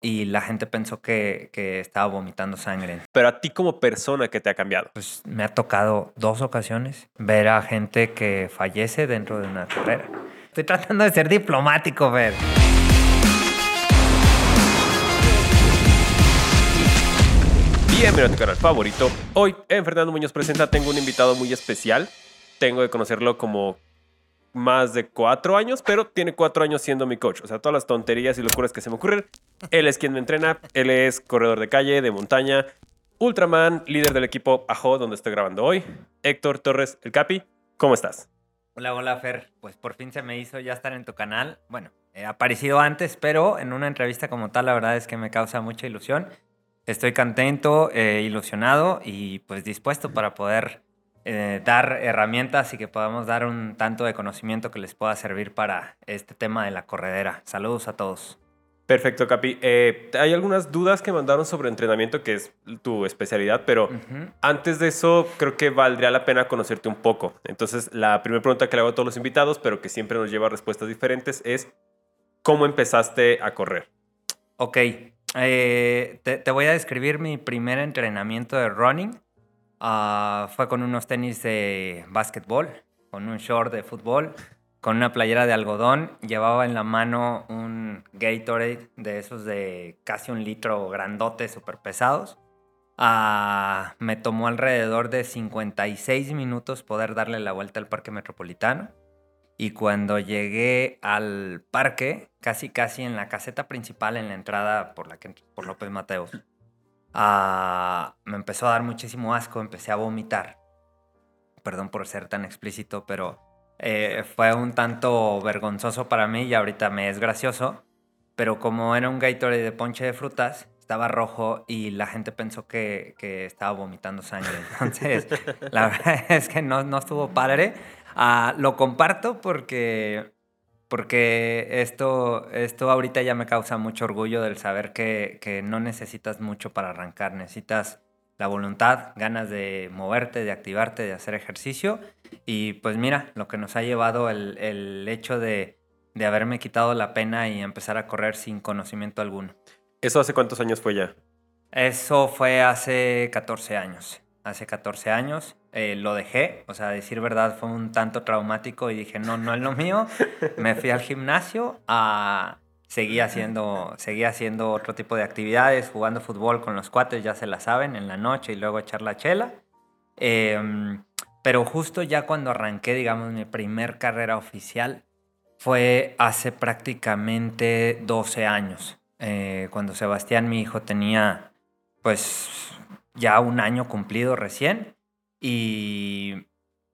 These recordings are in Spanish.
y la gente pensó que, que estaba vomitando sangre. Pero a ti como persona, ¿qué te ha cambiado? Pues me ha tocado dos ocasiones ver a gente que fallece dentro de una carrera. Estoy tratando de ser diplomático, ver. Bienvenido a tu canal favorito. Hoy en Fernando Muñoz Presenta tengo un invitado muy especial. Tengo que conocerlo como más de cuatro años, pero tiene cuatro años siendo mi coach. O sea, todas las tonterías y locuras que se me ocurren. Él es quien me entrena. Él es corredor de calle, de montaña, Ultraman, líder del equipo Ajo, donde estoy grabando hoy. Héctor Torres, el Capi. ¿Cómo estás? Hola, hola, Fer. Pues por fin se me hizo ya estar en tu canal. Bueno, he aparecido antes, pero en una entrevista como tal, la verdad es que me causa mucha ilusión. Estoy contento, eh, ilusionado y pues dispuesto para poder eh, dar herramientas y que podamos dar un tanto de conocimiento que les pueda servir para este tema de la corredera. Saludos a todos. Perfecto, Capi. Eh, hay algunas dudas que mandaron sobre entrenamiento, que es tu especialidad, pero antes de eso creo que valdría la pena conocerte un poco. Entonces, la primera pregunta que le hago a todos los invitados, pero que siempre nos lleva a respuestas diferentes, es ¿cómo empezaste a correr? Ok, eh, te, te, voy a describir mi primer entrenamiento de running. Uh, fue con unos tenis de básquetbol, con un short de fútbol, con una playera de algodón. Llevaba en la mano un Gatorade de esos de casi un litro grandote, súper pesados. Uh, me tomó alrededor de 56 minutos poder darle la vuelta al parque metropolitano. Y cuando llegué al parque, casi casi en la caseta principal, en la entrada por, la que, por López Mateos, uh, me empezó a dar muchísimo asco, empecé a vomitar. Perdón por ser tan explícito, pero eh, fue un tanto vergonzoso para mí y ahorita me es gracioso. Pero como era un Gatorade de ponche de frutas, estaba rojo y la gente pensó que, que estaba vomitando sangre. Entonces, la verdad es que no, no estuvo padre. Uh, lo comparto porque, porque esto, esto ahorita ya me causa mucho orgullo del saber que, que, no necesitas mucho para arrancar, necesitas la voluntad, ganas de moverte, de activarte, de hacer ejercicio. Y pues mira, lo que nos ha llevado el, el hecho de, de haberme quitado la pena y empezar a correr sin conocimiento alguno. ¿Eso hace cuántos años fue ya? Eso fue hace 14 años. Hace 14 años eh, lo dejé, o sea, decir verdad fue un tanto traumático y dije, no, no es lo mío. Me fui al gimnasio a... Seguí haciendo, seguí haciendo otro tipo de actividades, jugando fútbol con los cuates, ya se la saben, en la noche y luego echar la chela. Eh, pero justo ya cuando arranqué, digamos, mi primer carrera oficial, fue hace prácticamente 12 años. Eh, cuando Sebastián, mi hijo, tenía pues ya un año cumplido recién y,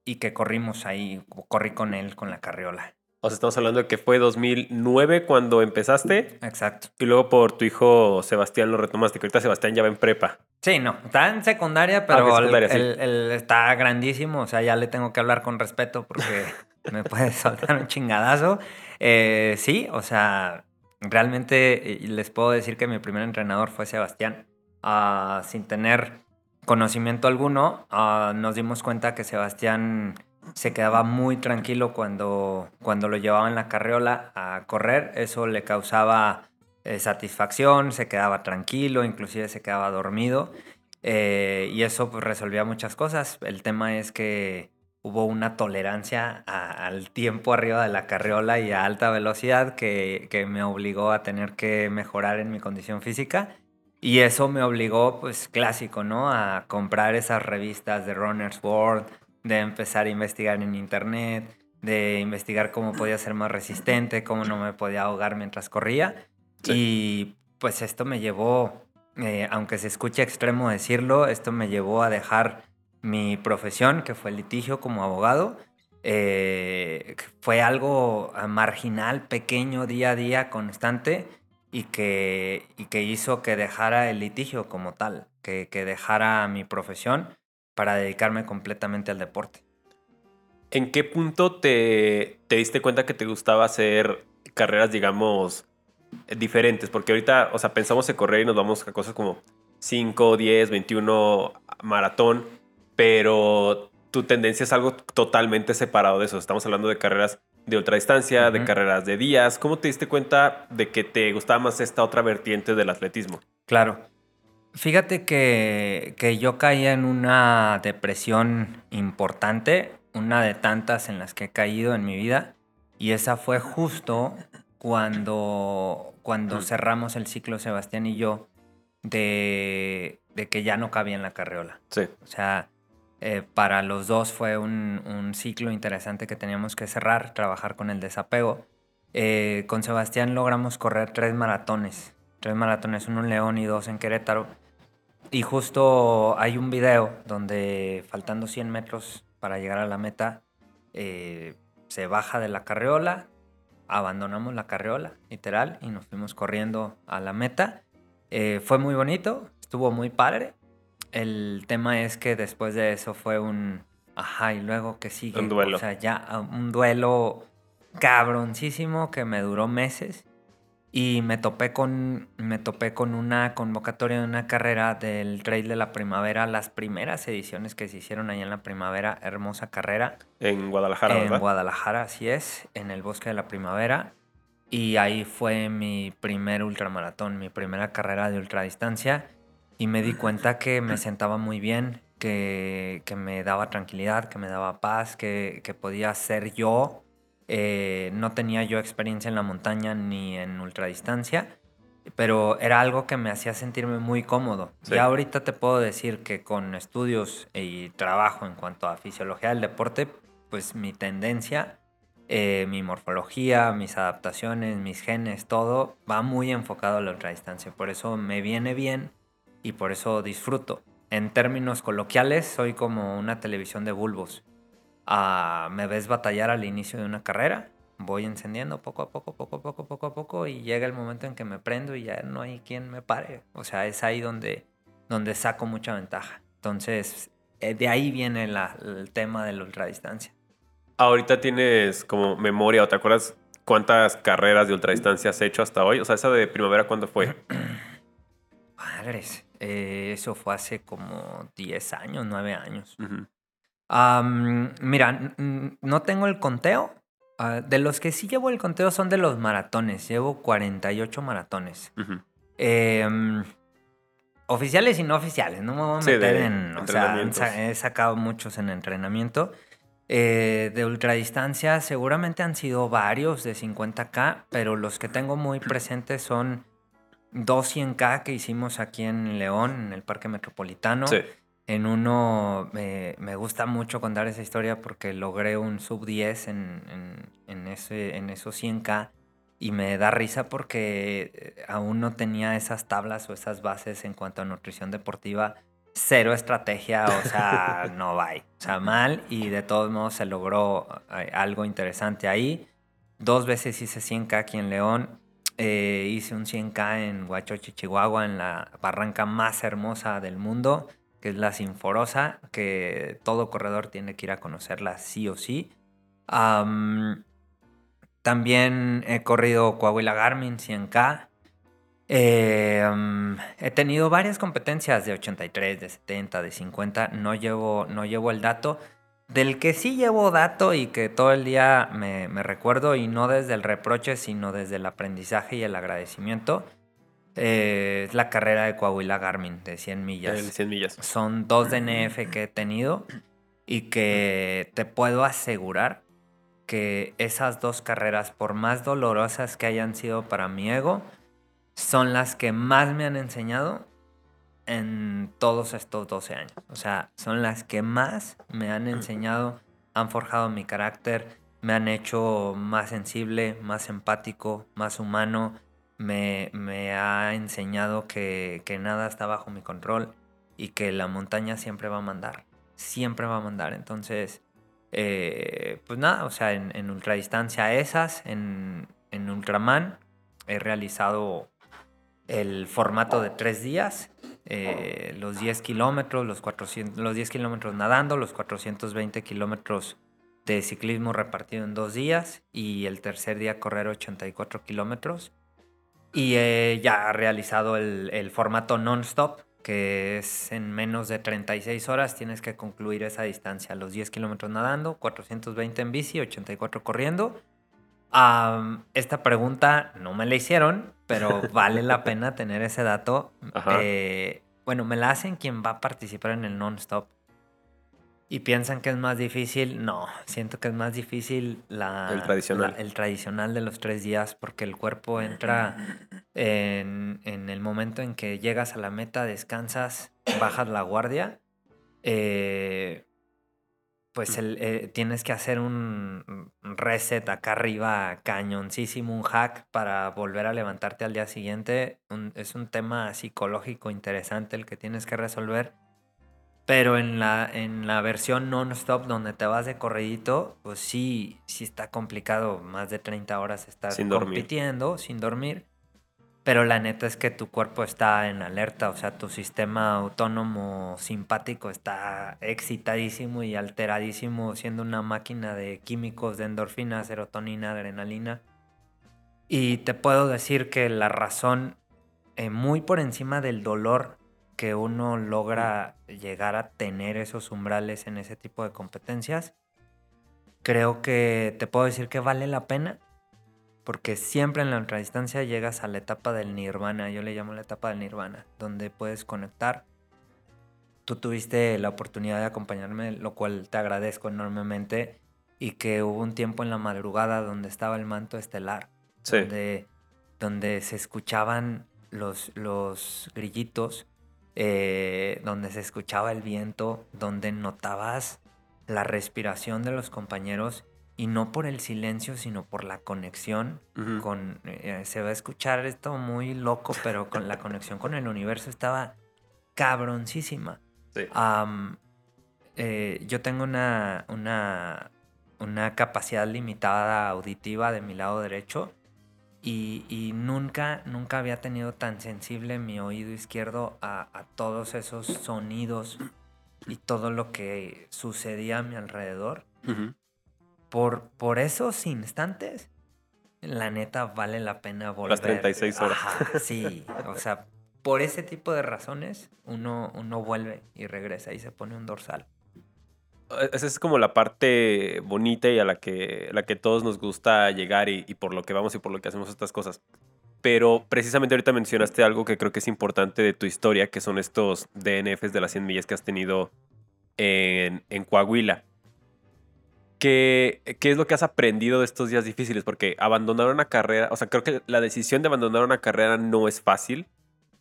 y que corrimos ahí, corrí con él con la carriola. O sea, estamos hablando de que fue 2009 cuando empezaste. Exacto. Y luego por tu hijo Sebastián lo retomaste, que ahorita Sebastián ya va en prepa. Sí, no, está en secundaria, pero ah, secundaria, él, sí. él, está grandísimo, o sea, ya le tengo que hablar con respeto porque me puede soltar un chingadazo. Eh, sí, o sea, realmente les puedo decir que mi primer entrenador fue Sebastián, uh, sin tener conocimiento alguno, uh, nos dimos cuenta que Sebastián se quedaba muy tranquilo cuando, cuando lo llevaba en la carriola a correr. Eso le causaba eh, satisfacción, se quedaba tranquilo, inclusive se quedaba dormido. Eh, y eso pues, resolvía muchas cosas. El tema es que hubo una tolerancia a, al tiempo arriba de la carriola y a alta velocidad que, que me obligó a tener que mejorar en mi condición física y eso me obligó, pues clásico, ¿no? A comprar esas revistas de Runner's World, de empezar a investigar en internet, de investigar cómo podía ser más resistente, cómo no me podía ahogar mientras corría. Sí. Y pues esto me llevó, eh, aunque se escuche extremo decirlo, esto me llevó a dejar mi profesión, que fue el litigio como abogado. Eh, fue algo marginal, pequeño, día a día, constante y que, y que hizo que dejara el litigio como tal, que, que dejara mi profesión para dedicarme completamente al deporte. ¿En qué punto te, te diste cuenta que te gustaba hacer carreras, digamos, diferentes? Porque ahorita, o sea, pensamos en correr y nos vamos a cosas como 5, 10, 21 maratón, pero tu tendencia es algo totalmente separado de eso. Estamos hablando de carreras de ultradistancia, de carreras de días. ¿Cómo te diste cuenta de que te gustaba más esta otra vertiente del atletismo? Claro. Fíjate que, que yo caí en una depresión importante, una de tantas en las que he caído en mi vida, y esa fue justo cuando, cuando cerramos el ciclo Sebastián y yo de, de que ya no cabía en la carreola. Sí. O sea, eh, para los dos fue un, ciclo interesante que teníamos que cerrar, trabajar con el desapego. Eh, con Sebastián logramos correr tres maratones, tres maratones, uno en León y dos en Querétaro. Y justo hay un video donde faltando 100 metros para llegar a la meta, eh, se baja de la carreola, abandonamos la carreola, literal, y nos fuimos corriendo a la meta. fue muy bonito, estuvo muy padre. El tema es que después de eso fue un... Ajá, y luego que sigue. Un duelo. O sea, ya ah, un duelo cabroncísimo que me duró meses. Y me topé con, me topé con una convocatoria de una carrera del Trail de la Primavera, las primeras ediciones que se hicieron allá en la Primavera, hermosa carrera. En Guadalajara, En Guadalajara, así es, en el Bosque de la Primavera. Y ahí fue mi primer ultramaratón, mi primera carrera de ultradistancia y me di cuenta que me sentaba muy bien, que, que me daba tranquilidad, que me daba paz, que, que podía ser yo. Eh, no tenía yo experiencia en la montaña ni en ultradistancia, pero era algo que me hacía sentirme muy cómodo. Y ahorita te puedo decir que con estudios y trabajo en cuanto a fisiología del deporte, pues mi tendencia, eh, mi morfología, mis adaptaciones, mis genes, todo va muy enfocado a la ultradistancia. Por eso me viene bien y por eso disfruto. En términos coloquiales, soy como una televisión de bulbos. Ah, me ves batallar al inicio de una carrera, voy encendiendo poco a poco, poco a poco, poco a poco, y llega el momento en que me prendo y ya no hay quien me pare. O sea, es ahí donde, donde saco mucha ventaja. Entonces, eh, de ahí viene el tema de la ultradistancia. Ahorita tienes como memoria, ¿o te acuerdas cuántas carreras de ultradistancia has hecho hasta hoy? O sea, esa de primavera, ¿cuándo fue? Madres. Eh, eso fue hace como 10 años, 9 años. mira, no tengo el conteo. Ah, de los que sí llevo el conteo son de los maratones. Llevo 48 maratones. Em, oficiales y no oficiales. No me voy a meter en. O sea, he sacado muchos en entrenamiento. Eh, de ultradistancia seguramente han sido varios de 50k, pero los que tengo muy presentes son dos 100K que hicimos aquí en León, en el Parque Metropolitano. Sí. En uno me gusta mucho contar esa historia porque logré un sub 10 en, en, ese, en esos 100K y me da risa porque eh, aún no tenía esas tablas o esas bases en cuanto a nutrición deportiva. Cero estrategia, o sea, no va. O sea, mal y de todos modos se logró eh, algo interesante ahí. Dos veces hice 100K aquí en León eh, hice un 100K en Huachochi, Chihuahua, en la barranca más hermosa del mundo, que es la Sinforosa, que todo corredor tiene que ir a conocerla sí o sí. también he corrido Coahuila Garmin 100K. Eh, he tenido varias competencias de 83, de 70, de 50. No llevo, no llevo el dato. Del que sí llevo dato y que todo el día me, recuerdo, y no desde el reproche, sino desde el aprendizaje y el agradecimiento, eh, es la carrera de Coahuila Garmin de 100 millas. 100 millas. Son dos DNF que he tenido y que te puedo asegurar que esas dos carreras, por más dolorosas que hayan sido para mi ego, son las que más me han enseñado en todos estos 12 años. O sea, son las que más me han enseñado, han forjado mi carácter, me han hecho más sensible, más empático, más humano, me, me ha enseñado que, que, nada está bajo mi control y que la montaña siempre va a mandar, siempre va a mandar. Entonces, eh, pues nada, o sea, en, en ultradistancia esas, en, en Ultraman, he realizado el formato de tres días eh, los 10 kilómetros, los, 400, los 10 kilómetros nadando, los 420 kilómetros de ciclismo repartido en dos días y el tercer día correr 84 kilómetros. Y he ya realizado el, el formato non-stop, que es en menos de 36 horas tienes que concluir esa distancia, los 10 kilómetros nadando, 420 en bici, 84 corriendo esta pregunta no me la hicieron, pero vale la pena tener ese dato. Eh, bueno, me la hacen quien va a participar en el non-stop. Y piensan que es más difícil. No, siento que es más difícil la, el, tradicional. el tradicional de los tres días porque el cuerpo entra en, en, el momento en que llegas a la meta, descansas, bajas la guardia. Eh, pues el, eh, tienes que hacer un reset acá arriba, cañoncísimo, un hack para volver a levantarte al día siguiente. es un tema psicológico interesante el que tienes que resolver. Pero en la, en la versión non-stop donde te vas de corredito, pues sí, sí está complicado. Más de 30 horas estar compitiendo sin dormir. Pero la neta es que tu cuerpo está en alerta, o sea, tu sistema autónomo simpático está excitadísimo y alteradísimo, siendo una máquina de químicos, de endorfina, serotonina, adrenalina. Y te puedo decir que la razón, eh, muy por encima del dolor que uno logra llegar a tener esos umbrales en ese tipo de competencias, creo que te puedo decir que vale la pena porque siempre en la ultradistancia llegas a la etapa del nirvana, yo le llamo la etapa del nirvana, donde puedes conectar. Tú tuviste la oportunidad de acompañarme, lo cual te agradezco enormemente, y que hubo un tiempo en la madrugada donde estaba el manto estelar, donde, donde se escuchaban los, los grillitos, eh, donde se escuchaba el viento, donde notabas la respiración de los compañeros y no por el silencio, sino por la conexión con... Eh, se va a escuchar esto muy loco, pero con la conexión con el universo estaba cabroncísima. Eh, yo tengo una, una, una, capacidad limitada auditiva de mi lado derecho y, nunca, nunca había tenido tan sensible mi oído izquierdo a, todos esos sonidos y todo lo que sucedía a mi alrededor por, por esos instantes, la neta vale la pena volver. Las 36 horas. sí, o sea, por ese tipo de razones uno, uno vuelve y regresa y se pone un dorsal. Esa es como la parte bonita y a la que, la que todos nos gusta llegar y, por lo que vamos y por lo que hacemos estas cosas. Pero precisamente ahorita mencionaste algo que creo que es importante de tu historia, que son estos DNFs de las 100 millas que has tenido en, en Coahuila. ¿Qué, es lo que has aprendido de estos días difíciles? Porque abandonar una carrera, o sea, creo que la decisión de abandonar una carrera no es fácil.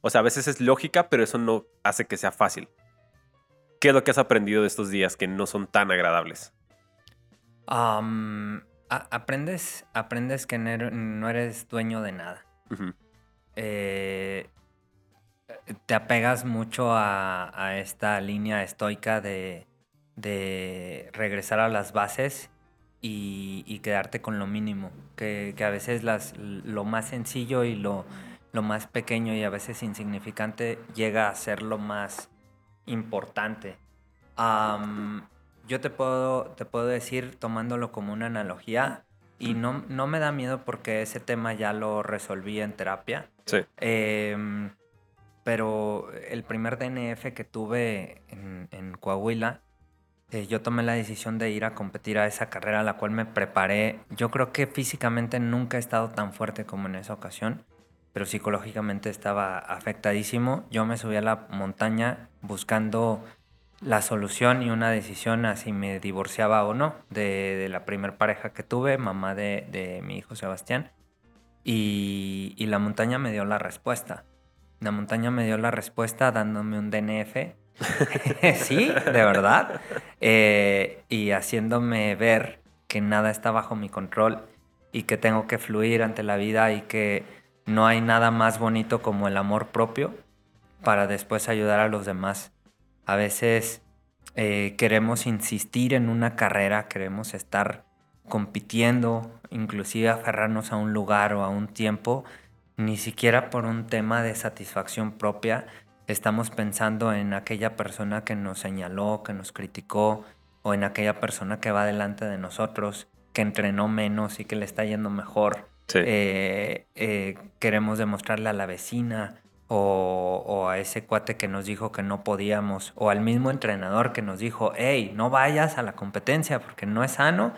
O sea, a veces es lógica, pero eso no hace que sea fácil. ¿Qué es lo que has aprendido de estos días que no son tan agradables? aprendes, aprendes que no eres dueño de nada. Eh, te apegas mucho a esta línea estoica de de regresar a las bases y, quedarte con lo mínimo, que, a veces las, lo más sencillo y lo, lo, más pequeño y a veces insignificante llega a ser lo más importante. yo te puedo, te puedo decir, tomándolo como una analogía, y no, no me da miedo porque ese tema ya lo resolví en terapia. Sí. Em, pero el primer DNF que tuve en, en Coahuila, eh, yo tomé la decisión de ir a competir a esa carrera a la cual me preparé. Yo creo que físicamente nunca he estado tan fuerte como en esa ocasión, pero psicológicamente estaba afectadísimo. Yo me subí a la montaña buscando la solución y una decisión a si me divorciaba o no de, la primer pareja que tuve, mamá de, mi hijo Sebastián. Y, y la montaña me dio la respuesta. La montaña me dio la respuesta dándome un DNF sí, de verdad. Eh, y haciéndome ver que nada está bajo mi control y que tengo que fluir ante la vida y que no hay nada más bonito como el amor propio para después ayudar a los demás. A veces eh, queremos insistir en una carrera, queremos estar compitiendo, inclusive aferrarnos a un lugar o a un tiempo, ni siquiera por un tema de satisfacción propia, estamos pensando en aquella persona que nos señaló, que nos criticó, o en aquella persona que va delante de nosotros, que entrenó menos y que le está yendo mejor. Eh, eh, queremos demostrarle a la vecina o, a ese cuate que nos dijo que no podíamos, o al mismo entrenador que nos dijo, hey, no vayas a la competencia porque no es sano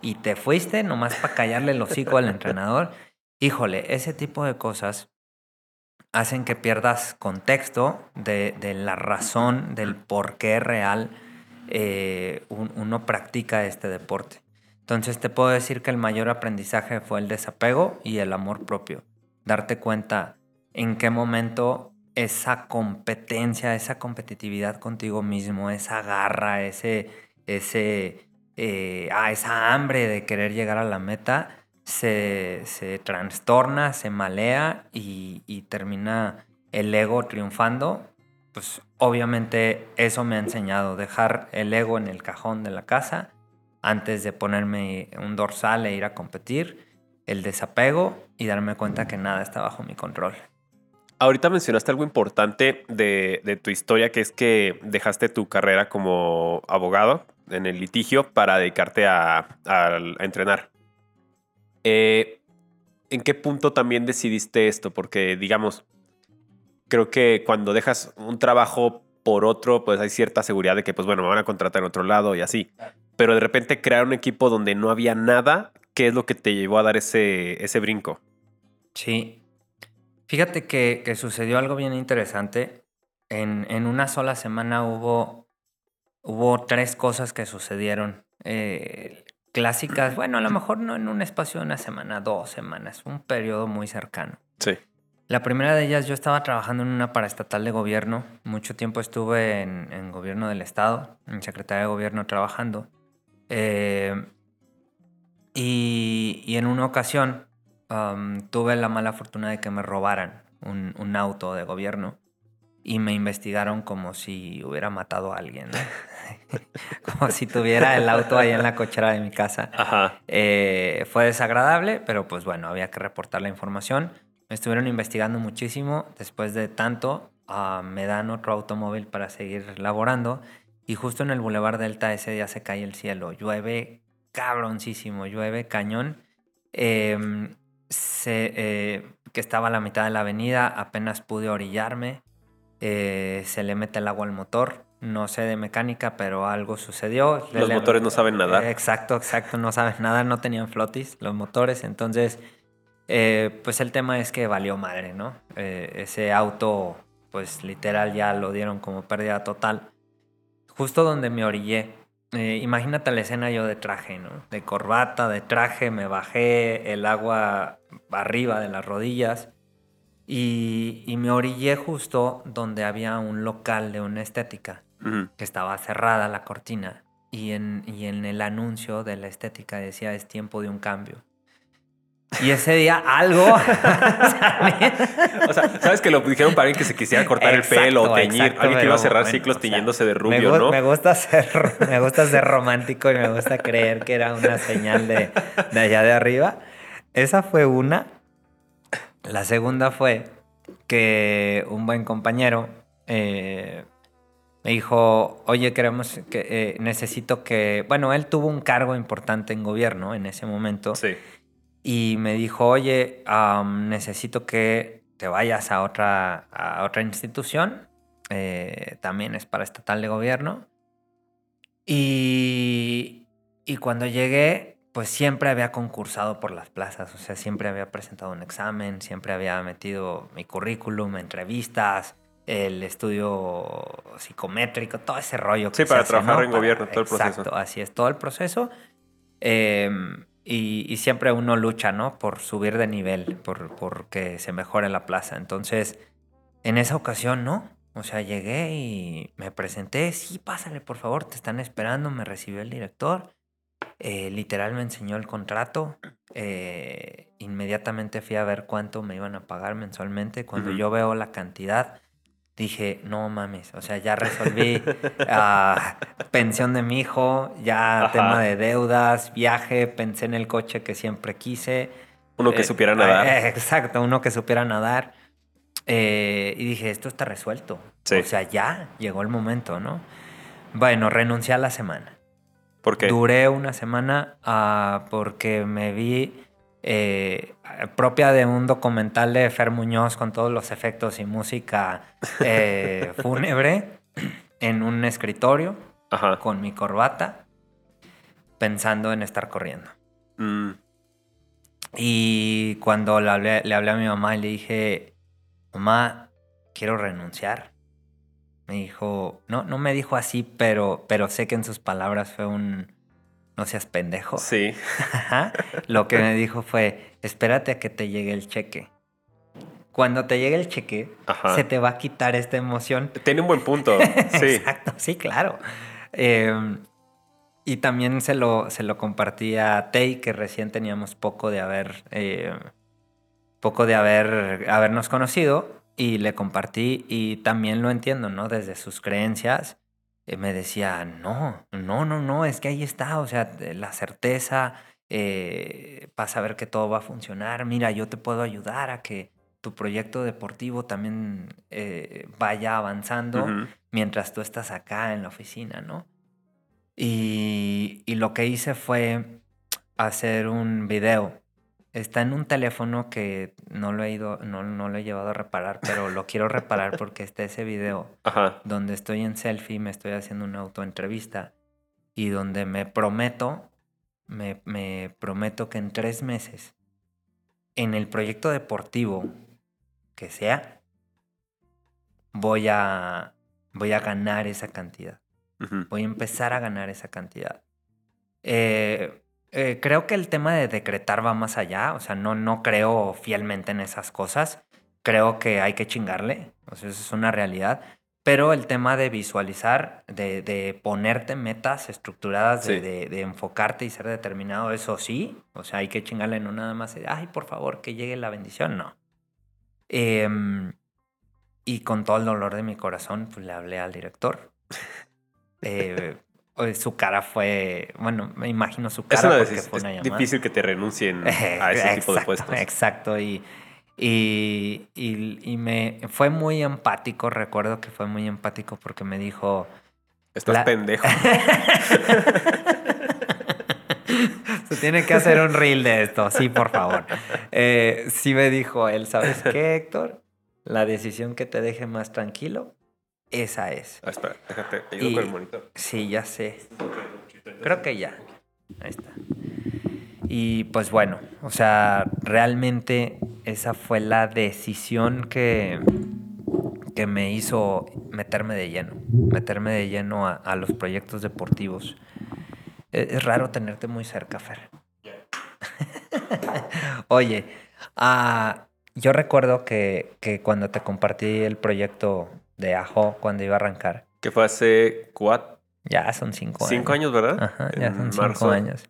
y te fuiste nomás para callarle el hocico al entrenador. Híjole, ese tipo de cosas hacen que pierdas contexto de, la razón, del por qué real eh, uno practica este deporte. Entonces te puedo decir que el mayor aprendizaje fue el desapego y el amor propio. Darte cuenta en qué momento esa competencia, esa competitividad contigo mismo, esa garra, ese, ese, eh, ah, esa hambre de querer llegar a la meta, se, se trastorna, se malea y, y, termina el ego triunfando. Pues obviamente eso me ha enseñado, dejar el ego en el cajón de la casa antes de ponerme un dorsal e ir a competir, el desapego y darme cuenta que nada está bajo mi control. Ahorita mencionaste algo importante de, tu historia, que es que dejaste tu carrera como abogado en el litigio para dedicarte a, entrenar. Eh, ¿En qué punto también decidiste esto? Porque, digamos, creo que cuando dejas un trabajo por otro, pues hay cierta seguridad de que, pues bueno, me van a contratar en otro lado y así. Pero de repente crear un equipo donde no había nada, ¿qué es lo que te llevó a dar ese, ese brinco? Sí, Fíjate que, sucedió algo bien interesante. En, una sola semana hubo, hubo tres cosas que sucedieron. Eh, clásicas, bueno, a lo mejor no en un espacio de una semana, dos semanas, un periodo muy cercano. Sí. La primera de ellas, yo estaba trabajando en una paraestatal de gobierno. Mucho tiempo estuve en, gobierno del Estado, en secretaría de gobierno trabajando. Eh, y, y en una ocasión tuve la mala fortuna de que me robaran un, auto de gobierno y me investigaron como si hubiera matado a alguien, como si tuviera el auto ahí en la cochera de mi casa. Eh, fue desagradable, pero pues bueno, había que reportar la información. Me estuvieron investigando muchísimo. Después de tanto, ah, me dan otro automóvil para seguir laborando. Y justo en el Boulevard Delta ese día se cae el cielo. Llueve cabroncísimo, llueve cañón. Eh, se, eh, que estaba a la mitad de la avenida, apenas pude orillarme, eh, se le mete el agua al motor, no sé de mecánica, pero algo sucedió. Los motores no saben nada. Eh, exacto, exacto, no saben nada, no tenían flotis los motores, entonces, pues el tema es que valió madre, ¿no? ese auto, pues literal ya lo dieron como pérdida total. Justo donde me orillé, eh, imagínate la escena yo de traje, ¿no? De corbata, de traje, me bajé el agua arriba de las rodillas y, me orillé justo donde había un local de una estética, que estaba cerrada la cortina y en, y en el anuncio de la estética decía es tiempo de un cambio. Y ese día algo. o sea, sabes que lo dijeron para alguien que se quisiera cortar el pelo o teñir. alguien que iba a cerrar ciclos tiñéndose de rubio, me, ¿no? Me gusta, ser, me gusta ser romántico y me gusta creer que era una señal de, de allá de arriba. Esa fue una. La segunda fue que un buen compañero eh, me dijo, oye, queremos que eh, necesito que. Bueno, él tuvo un cargo importante en gobierno en ese momento. Sí y me dijo, oye, necesito que te vayas a otra, a otra institución, eh, también es para estatal de gobierno. Y, y cuando llegué, pues siempre había concursado por las plazas, o sea, siempre había presentado un examen, siempre había metido mi currículum, entrevistas, el estudio psicométrico, todo ese rollo. Que sí, para trabajar en gobierno, todo el proceso. Exacto, así es, todo el proceso. Eh, y, siempre uno lucha, ¿no? Por subir de nivel, por, que se mejore la plaza. Entonces, en esa ocasión, ¿no? O sea, llegué y me presenté, sí, pásale, por favor, te están esperando, me recibió el director. Eh, literal me enseñó el contrato. Eh, inmediatamente fui a ver cuánto me iban a pagar mensualmente. Cuando yo veo la cantidad, dije, no mames, o sea, ya resolví uh, pensión de mi hijo, ya tema de deudas, viaje, pensé en el coche que siempre quise. Uno que eh, supiera nadar. Eh, exacto, uno que supiera nadar. Eh, y dije, esto está resuelto. O sea, ya llegó el momento, ¿no? Bueno, renuncié a la semana. ¿Por qué? Duré una semana uh, porque me vi eh, propia de un documental de Fer Muñoz con todos los efectos y música eh, fúnebre en un escritorio con mi corbata. pensando en estar corriendo. Mm. Y cuando le hablé, le hablé a mi mamá y le dije, mamá, quiero renunciar. Me dijo, no, no me dijo así, pero, pero sé que en sus palabras fue un, no seas pendejo. Sí. Lo que me dijo fue, espérate a que te llegue el cheque. Cuando te llegue el cheque, se te va a quitar esta emoción. Tiene un buen punto, sí. Exacto, sí, claro. Em, y también se lo, se lo compartí a Tei, que recién teníamos poco de haber, eh, poco de haber, habernos conocido y le compartí y también lo entiendo, ¿no? Desde sus creencias, me decía, no, no, no, no, es que ahí está, o sea, la certeza, eh, para saber que todo va a funcionar, mira, yo te puedo ayudar a que tu proyecto deportivo también eh, vaya avanzando mientras tú estás acá en la oficina, ¿no? Y, y lo que hice fue hacer un video Está en un teléfono que no lo he ido, no, no lo he llevado a reparar, pero lo quiero reparar porque está ese video donde estoy en selfie, me estoy haciendo una autoentrevista y donde me prometo, me, me prometo que en tres meses, en el proyecto deportivo que sea, voy a, voy a ganar esa cantidad. Voy a empezar a ganar esa cantidad. Eh, eh, creo que el tema de decretar va más allá, o sea, no, no creo fielmente en esas cosas, creo que hay que chingarle, o sea, eso es una realidad, pero el tema de visualizar, de, ponerte metas estructuradas, de, enfocarte y ser determinado, eso sí, o sea, hay que chingarle, no nada más, de, ay, por favor, que llegue la bendición, no. Em, y con todo el dolor de mi corazón, pues le hablé al director. Eh, su cara fue, bueno, me imagino su cara es porque fue difícil que te renuncien a ese tipo de puestos. Exacto, y, y, y, me fue muy empático, recuerdo que fue muy empático porque me dijo... Estás pendejo. Se tiene que hacer un reel de esto, sí, por favor. Eh, sí me dijo él, ¿sabes qué, Héctor? La decisión que te deje más tranquilo esa es. Ah, espera, déjate, ayudo con el monitor. Sí, ya sé. Creo que ya. Ahí está. Y pues bueno, o sea, realmente esa fue la decisión que, que me hizo meterme de lleno, meterme de lleno a, los proyectos deportivos. E, es, raro tenerte muy cerca, Fer. Oye, ah, yo recuerdo que, que cuando te compartí el proyecto de Ajo cuando iba a arrancar. Que fue hace cuatro. Ya son cinco años. Cinco años, ¿verdad? Ajá, ya son cinco años.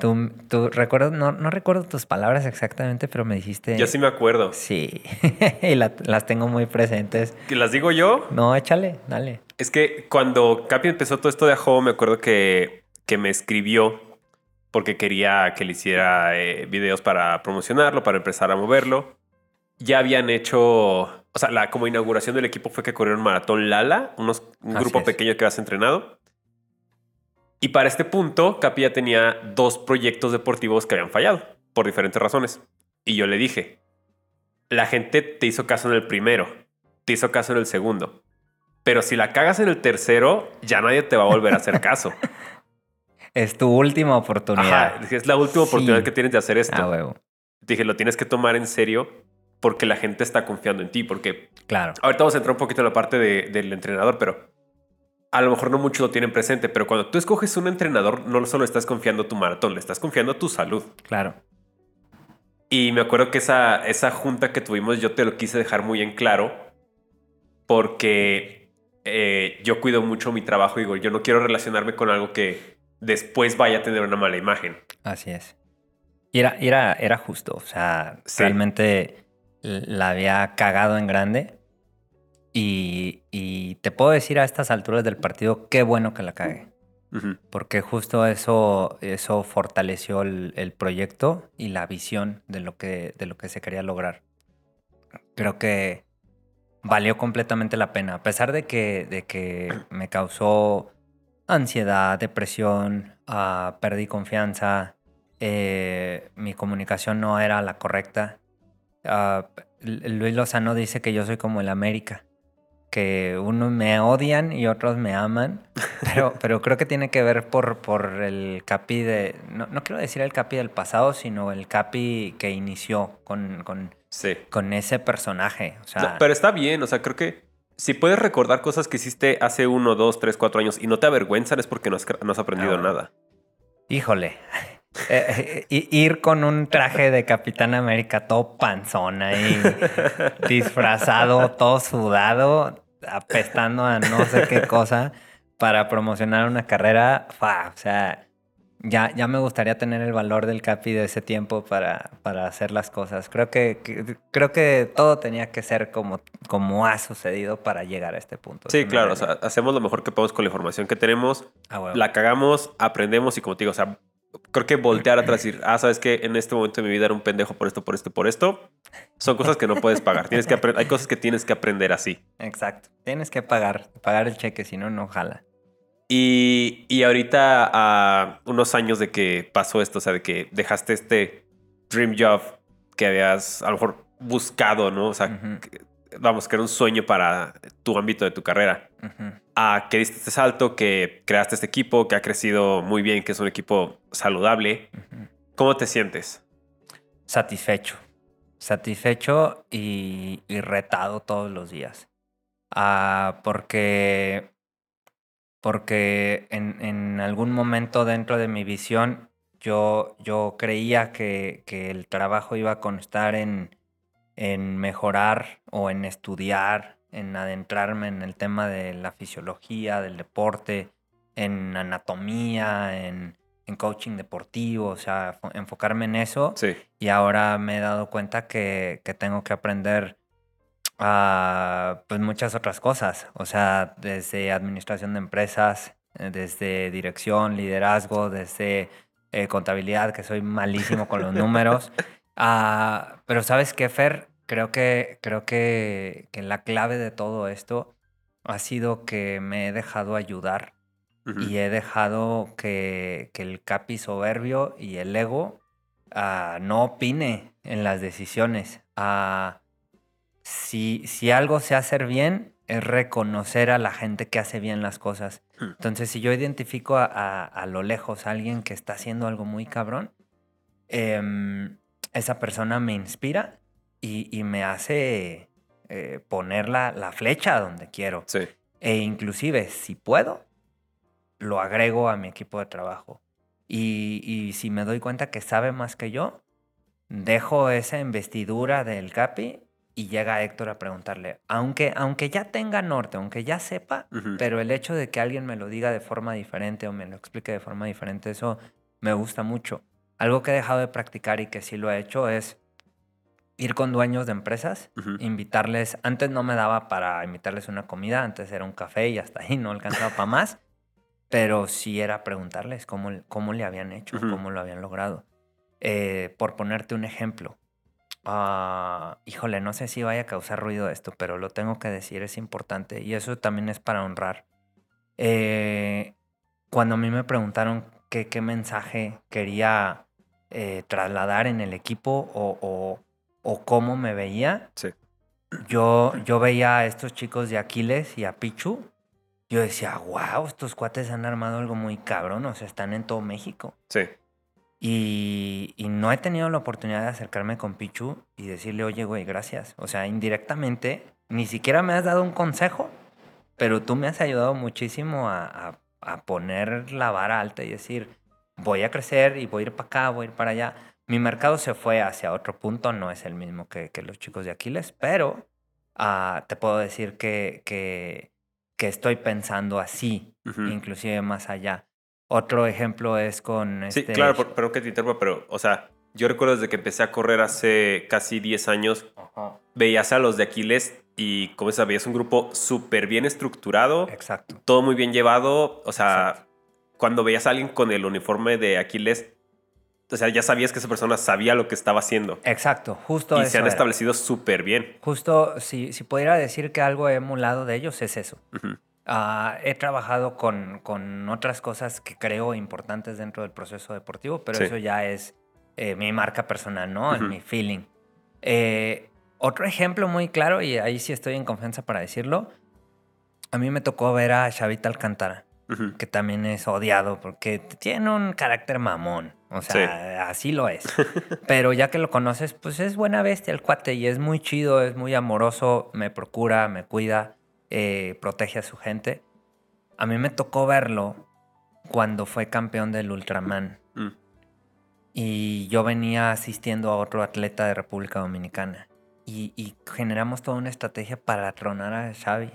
Tú, tú recuerdo, no, no recuerdo tus palabras exactamente, pero me dijiste. Yo sí me acuerdo. Sí, y las tengo muy presentes. ¿Que las digo yo? No, échale, dale. Es que cuando Capi empezó todo esto de Ajo, me acuerdo que, que me escribió porque quería que le hiciera eh, videos para promocionarlo, para empezar a moverlo. Ya habían hecho o sea, la como inauguración del equipo fue que corrieron maratón Lala, unos, un grupo pequeño que has entrenado. Y para este punto, Capi ya tenía dos proyectos deportivos que habían fallado por diferentes razones. Y yo le dije, la gente te hizo caso en el primero, te hizo caso en el segundo. Pero si la cagas en el tercero, ya nadie te va a volver a hacer caso. es tu última oportunidad. es la última oportunidad que tienes de hacer esto. Dije, lo tienes que tomar en serio porque la gente está confiando en ti. Porque. Claro. Ahorita vamos a entrar un poquito en la parte del entrenador, pero a lo mejor no muchos lo tienen presente. Pero cuando tú escoges un entrenador, no solo estás confiando tu maratón, le estás confiando a tu salud. Claro. Y me acuerdo que esa, esa junta que tuvimos, yo te lo quise dejar muy en claro, porque eh, yo cuido mucho mi trabajo. Digo, yo no quiero relacionarme con algo que después vaya a tener una mala imagen. Así es. Y era, era, era justo. O sea, realmente la había cagado en grande. Y, te puedo decir a estas alturas del partido, qué bueno que la cagué. Porque justo eso, eso fortaleció el, proyecto y la visión de lo, que, de lo que se quería lograr. Creo que valió completamente la pena. A pesar de que, de que me causó ansiedad, depresión, ah, perdí confianza, eh, mi comunicación no era la correcta. Ah, Luis Lozano dice que yo soy como el América. que unos me odian y otros me aman, pero, pero creo que tiene que ver por, por el capi de, no, no quiero decir el capi del pasado, sino el capi que inició con, con, con ese personaje. O sea, pero está bien, o sea, creo que si puedes recordar cosas que hiciste hace uno, dos, tres, cuatro años y no te avergüenzan es porque no has, aprendido ah, nada. Híjole. Eh, eh, ir con un traje de Capitán América todo panzón ahí, disfrazado, todo sudado, apestando a no sé qué cosa para promocionar una carrera, o sea, ya, ya me gustaría tener el valor del Capi de ese tiempo para, para hacer las cosas. Creo que, creo que todo tenía que ser como, como ha sucedido para llegar a este punto. Sí, claro. O sea, hacemos lo mejor que podemos con la información que tenemos. Ah, la cagamos, aprendemos y como te digo, o sea, creo que voltear atrás y decir, ah, sabes que en este momento de mi vida era un pendejo por esto, por esto, por esto, son cosas que no puedes pagar. Tienes que hay cosas que tienes que aprender así. Exacto. Tienes que pagar, pagar el cheque, si no, no jala. Y, y ahorita, a unos años de que pasó esto, o sea, de que dejaste este dream job que habías a lo mejor buscado, ¿no? O sea, vamos, que era un sueño para tu ámbito de tu carrera. A que diste este salto, que creaste este equipo, que ha crecido muy bien, que es un equipo saludable. ¿Cómo te sientes? Satisfecho. Satisfecho y, retado todos los días. Ah, porque porque en, en, algún momento dentro de mi visión yo, yo creía que, que el trabajo iba a constar en, en, mejorar o en estudiar, en adentrarme en el tema de la fisiología, del deporte, en anatomía, en, en coaching deportivo, o sea, enfocarme en eso. Sí. Y ahora me he dado cuenta que, que tengo que aprender a pues muchas otras cosas, o sea, desde administración de empresas, eh, desde dirección, liderazgo, desde eh, contabilidad, que soy malísimo con los números. Ah, pero sabes qué, Fer, creo que, creo que, que, la clave de todo esto ha sido que me he dejado ayudar y he dejado que, que, el capi soberbio y el ego uh, no opine en las decisiones. Uh, si, si algo se hace bien, es reconocer a la gente que hace bien las cosas. Hmm. Entonces, si yo identifico a, lo lejos a alguien que está haciendo algo muy cabrón, em, esa persona me inspira y, me hace eh, poner la, flecha donde quiero. Sí. E inclusive, si puedo, lo agrego a mi equipo de trabajo. Y, y si me doy cuenta que sabe más que yo, dejo esa investidura del CAPI y llega Héctor a preguntarle, aunque, aunque ya tenga norte, aunque ya sepa, pero el hecho de que alguien me lo diga de forma diferente o me lo explique de forma diferente, eso me gusta mucho. Algo que he dejado de practicar y que sí lo he hecho es ir con dueños de empresas, invitarles, antes no me daba para invitarles una comida, antes era un café y hasta ahí no alcanzaba para más, pero sí era preguntarles cómo, cómo le habían hecho, cómo lo habían logrado. Eh, por ponerte un ejemplo, Ah, híjole, no sé si vaya a causar ruido esto, pero lo tengo que decir, es importante y eso también es para honrar. Eh, cuando a mí me preguntaron qué, qué mensaje quería eh, trasladar en el equipo o, o, cómo me veía, yo, yo veía a estos chicos de Aquiles y a Pichu. Yo decía, wow, estos cuates han armado algo muy cabrón, o sea, están en todo México. Sí. Y, no he tenido la oportunidad de acercarme con Pichu y decirle, oye, güey, gracias. O sea, indirectamente, ni siquiera me has dado un consejo, pero tú me has ayudado muchísimo a, poner la vara alta y decir, voy a crecer y voy a ir para acá, voy a ir para allá. Mi mercado se fue hacia otro punto, no es el mismo que, los chicos de Aquiles, pero ah, te puedo decir que, que, estoy pensando así, inclusive más allá. Otro ejemplo es con... Sí, este claro, pero que te interrumpa, pero, o sea, yo recuerdo desde que empecé a correr hace casi 10 años, veías a los de Aquiles y, como sabías, un grupo súper bien estructurado. Exacto. Todo muy bien llevado. O sea, cuando veías a alguien con el uniforme de Aquiles, o sea, ya sabías que esa persona sabía lo que estaba haciendo. Exacto, justo Y se han establecido súper bien. Justo, si, si pudiera decir que algo he emulado de ellos, es eso. Ah, he trabajado con, con, otras cosas que creo importantes dentro del proceso deportivo, pero eso ya es eh, mi marca personal, ¿no? Mi feeling. Eh, otro ejemplo muy claro, y ahí sí estoy en confianza para decirlo, a mí me tocó ver a Xavita Alcántara, que también es odiado porque tiene un carácter mamón. O sea, así lo es. Pero ya que lo conoces, pues es buena bestia el cuate y es muy chido, es muy amoroso, me procura, me cuida, eh, protege a su gente. A mí me tocó verlo cuando fue campeón del Ultraman. Mm. Y yo venía asistiendo a otro atleta de República Dominicana. Y, y, generamos toda una estrategia para tronar a Xavi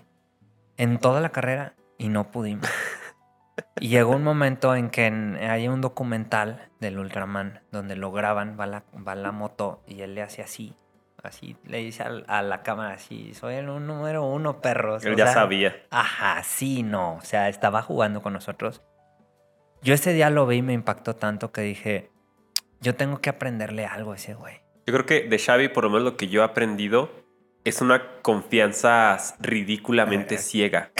en toda la carrera y no pudimos. Y llegó un momento en que hay un documental del Ultraman donde lo graban, va la, va la moto y él le hace así, así, le dice a, la cámara así, soy el número uno, perros. Él ya sabía. Ajá, sí, no, o sea, estaba jugando con nosotros. Yo ese día lo vi y me impactó tanto que dije, yo tengo que aprenderle algo a ese güey. Yo creo que de Xavi, por lo menos lo que yo he aprendido, es una confianza ridículamente ciega.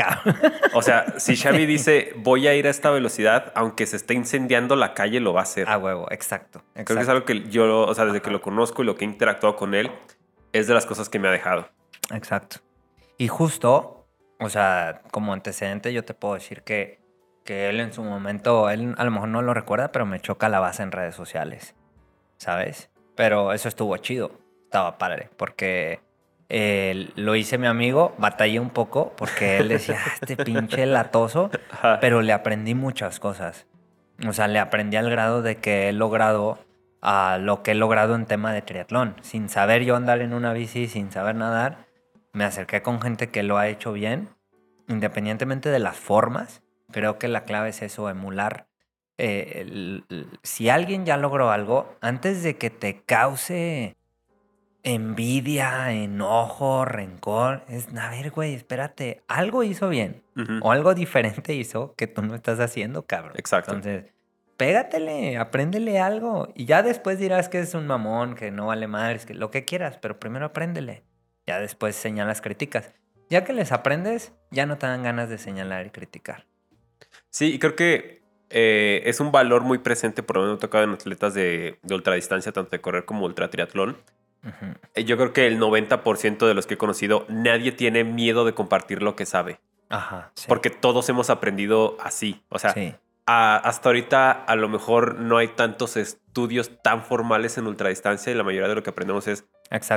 O sea, si Xavi dice voy a ir a esta velocidad, aunque se esté incendiando la calle, lo va a hacer. A huevo, exacto, Creo que es algo que yo, o sea, desde que lo conozco y lo que he interactuado con él, es de las cosas que me ha dejado. Exacto. Y justo, o sea, como antecedente, yo te puedo decir que, que él en su momento, él a lo mejor no lo recuerda, pero me choca la base en redes sociales, ¿sabes? Pero eso estuvo chido, estaba padre, porque lo hice mi amigo, batallé un poco porque él decía, ah, este pinche latoso, pero le aprendí muchas cosas. O sea, le aprendí al grado de que he logrado a lo que he logrado en tema de triatlón. Sin saber yo andar en una bici, sin saber nadar, me acerqué con gente que lo ha hecho bien, independientemente de las formas. Creo que la clave es eso, emular. Eh, si alguien ya logró algo, antes de que te cause envidia, enojo, rencor. Es, a ver, güey, espérate, algo hizo bien o algo diferente hizo que tú no estás haciendo, cabrón. Exacto. Entonces, pégatele, apréndele algo y ya después dirás que es un mamón, que no vale madres, que lo que quieras, pero primero apréndele. Ya después señalas, críticas. Ya que les aprendes, ya no te dan ganas de señalar y criticar. Sí, y creo que eh, es un valor muy presente, por lo menos tocado en atletas de, de ultradistancia, tanto de correr como ultra triatlón eh, yo creo que el 90% de los que he conocido, nadie tiene miedo de compartir lo que sabe. Ajá. Porque todos hemos aprendido así. O sea, hasta ahorita a lo mejor no hay tantos estudios tan formales en ultradistancia y la mayoría de lo que aprendemos es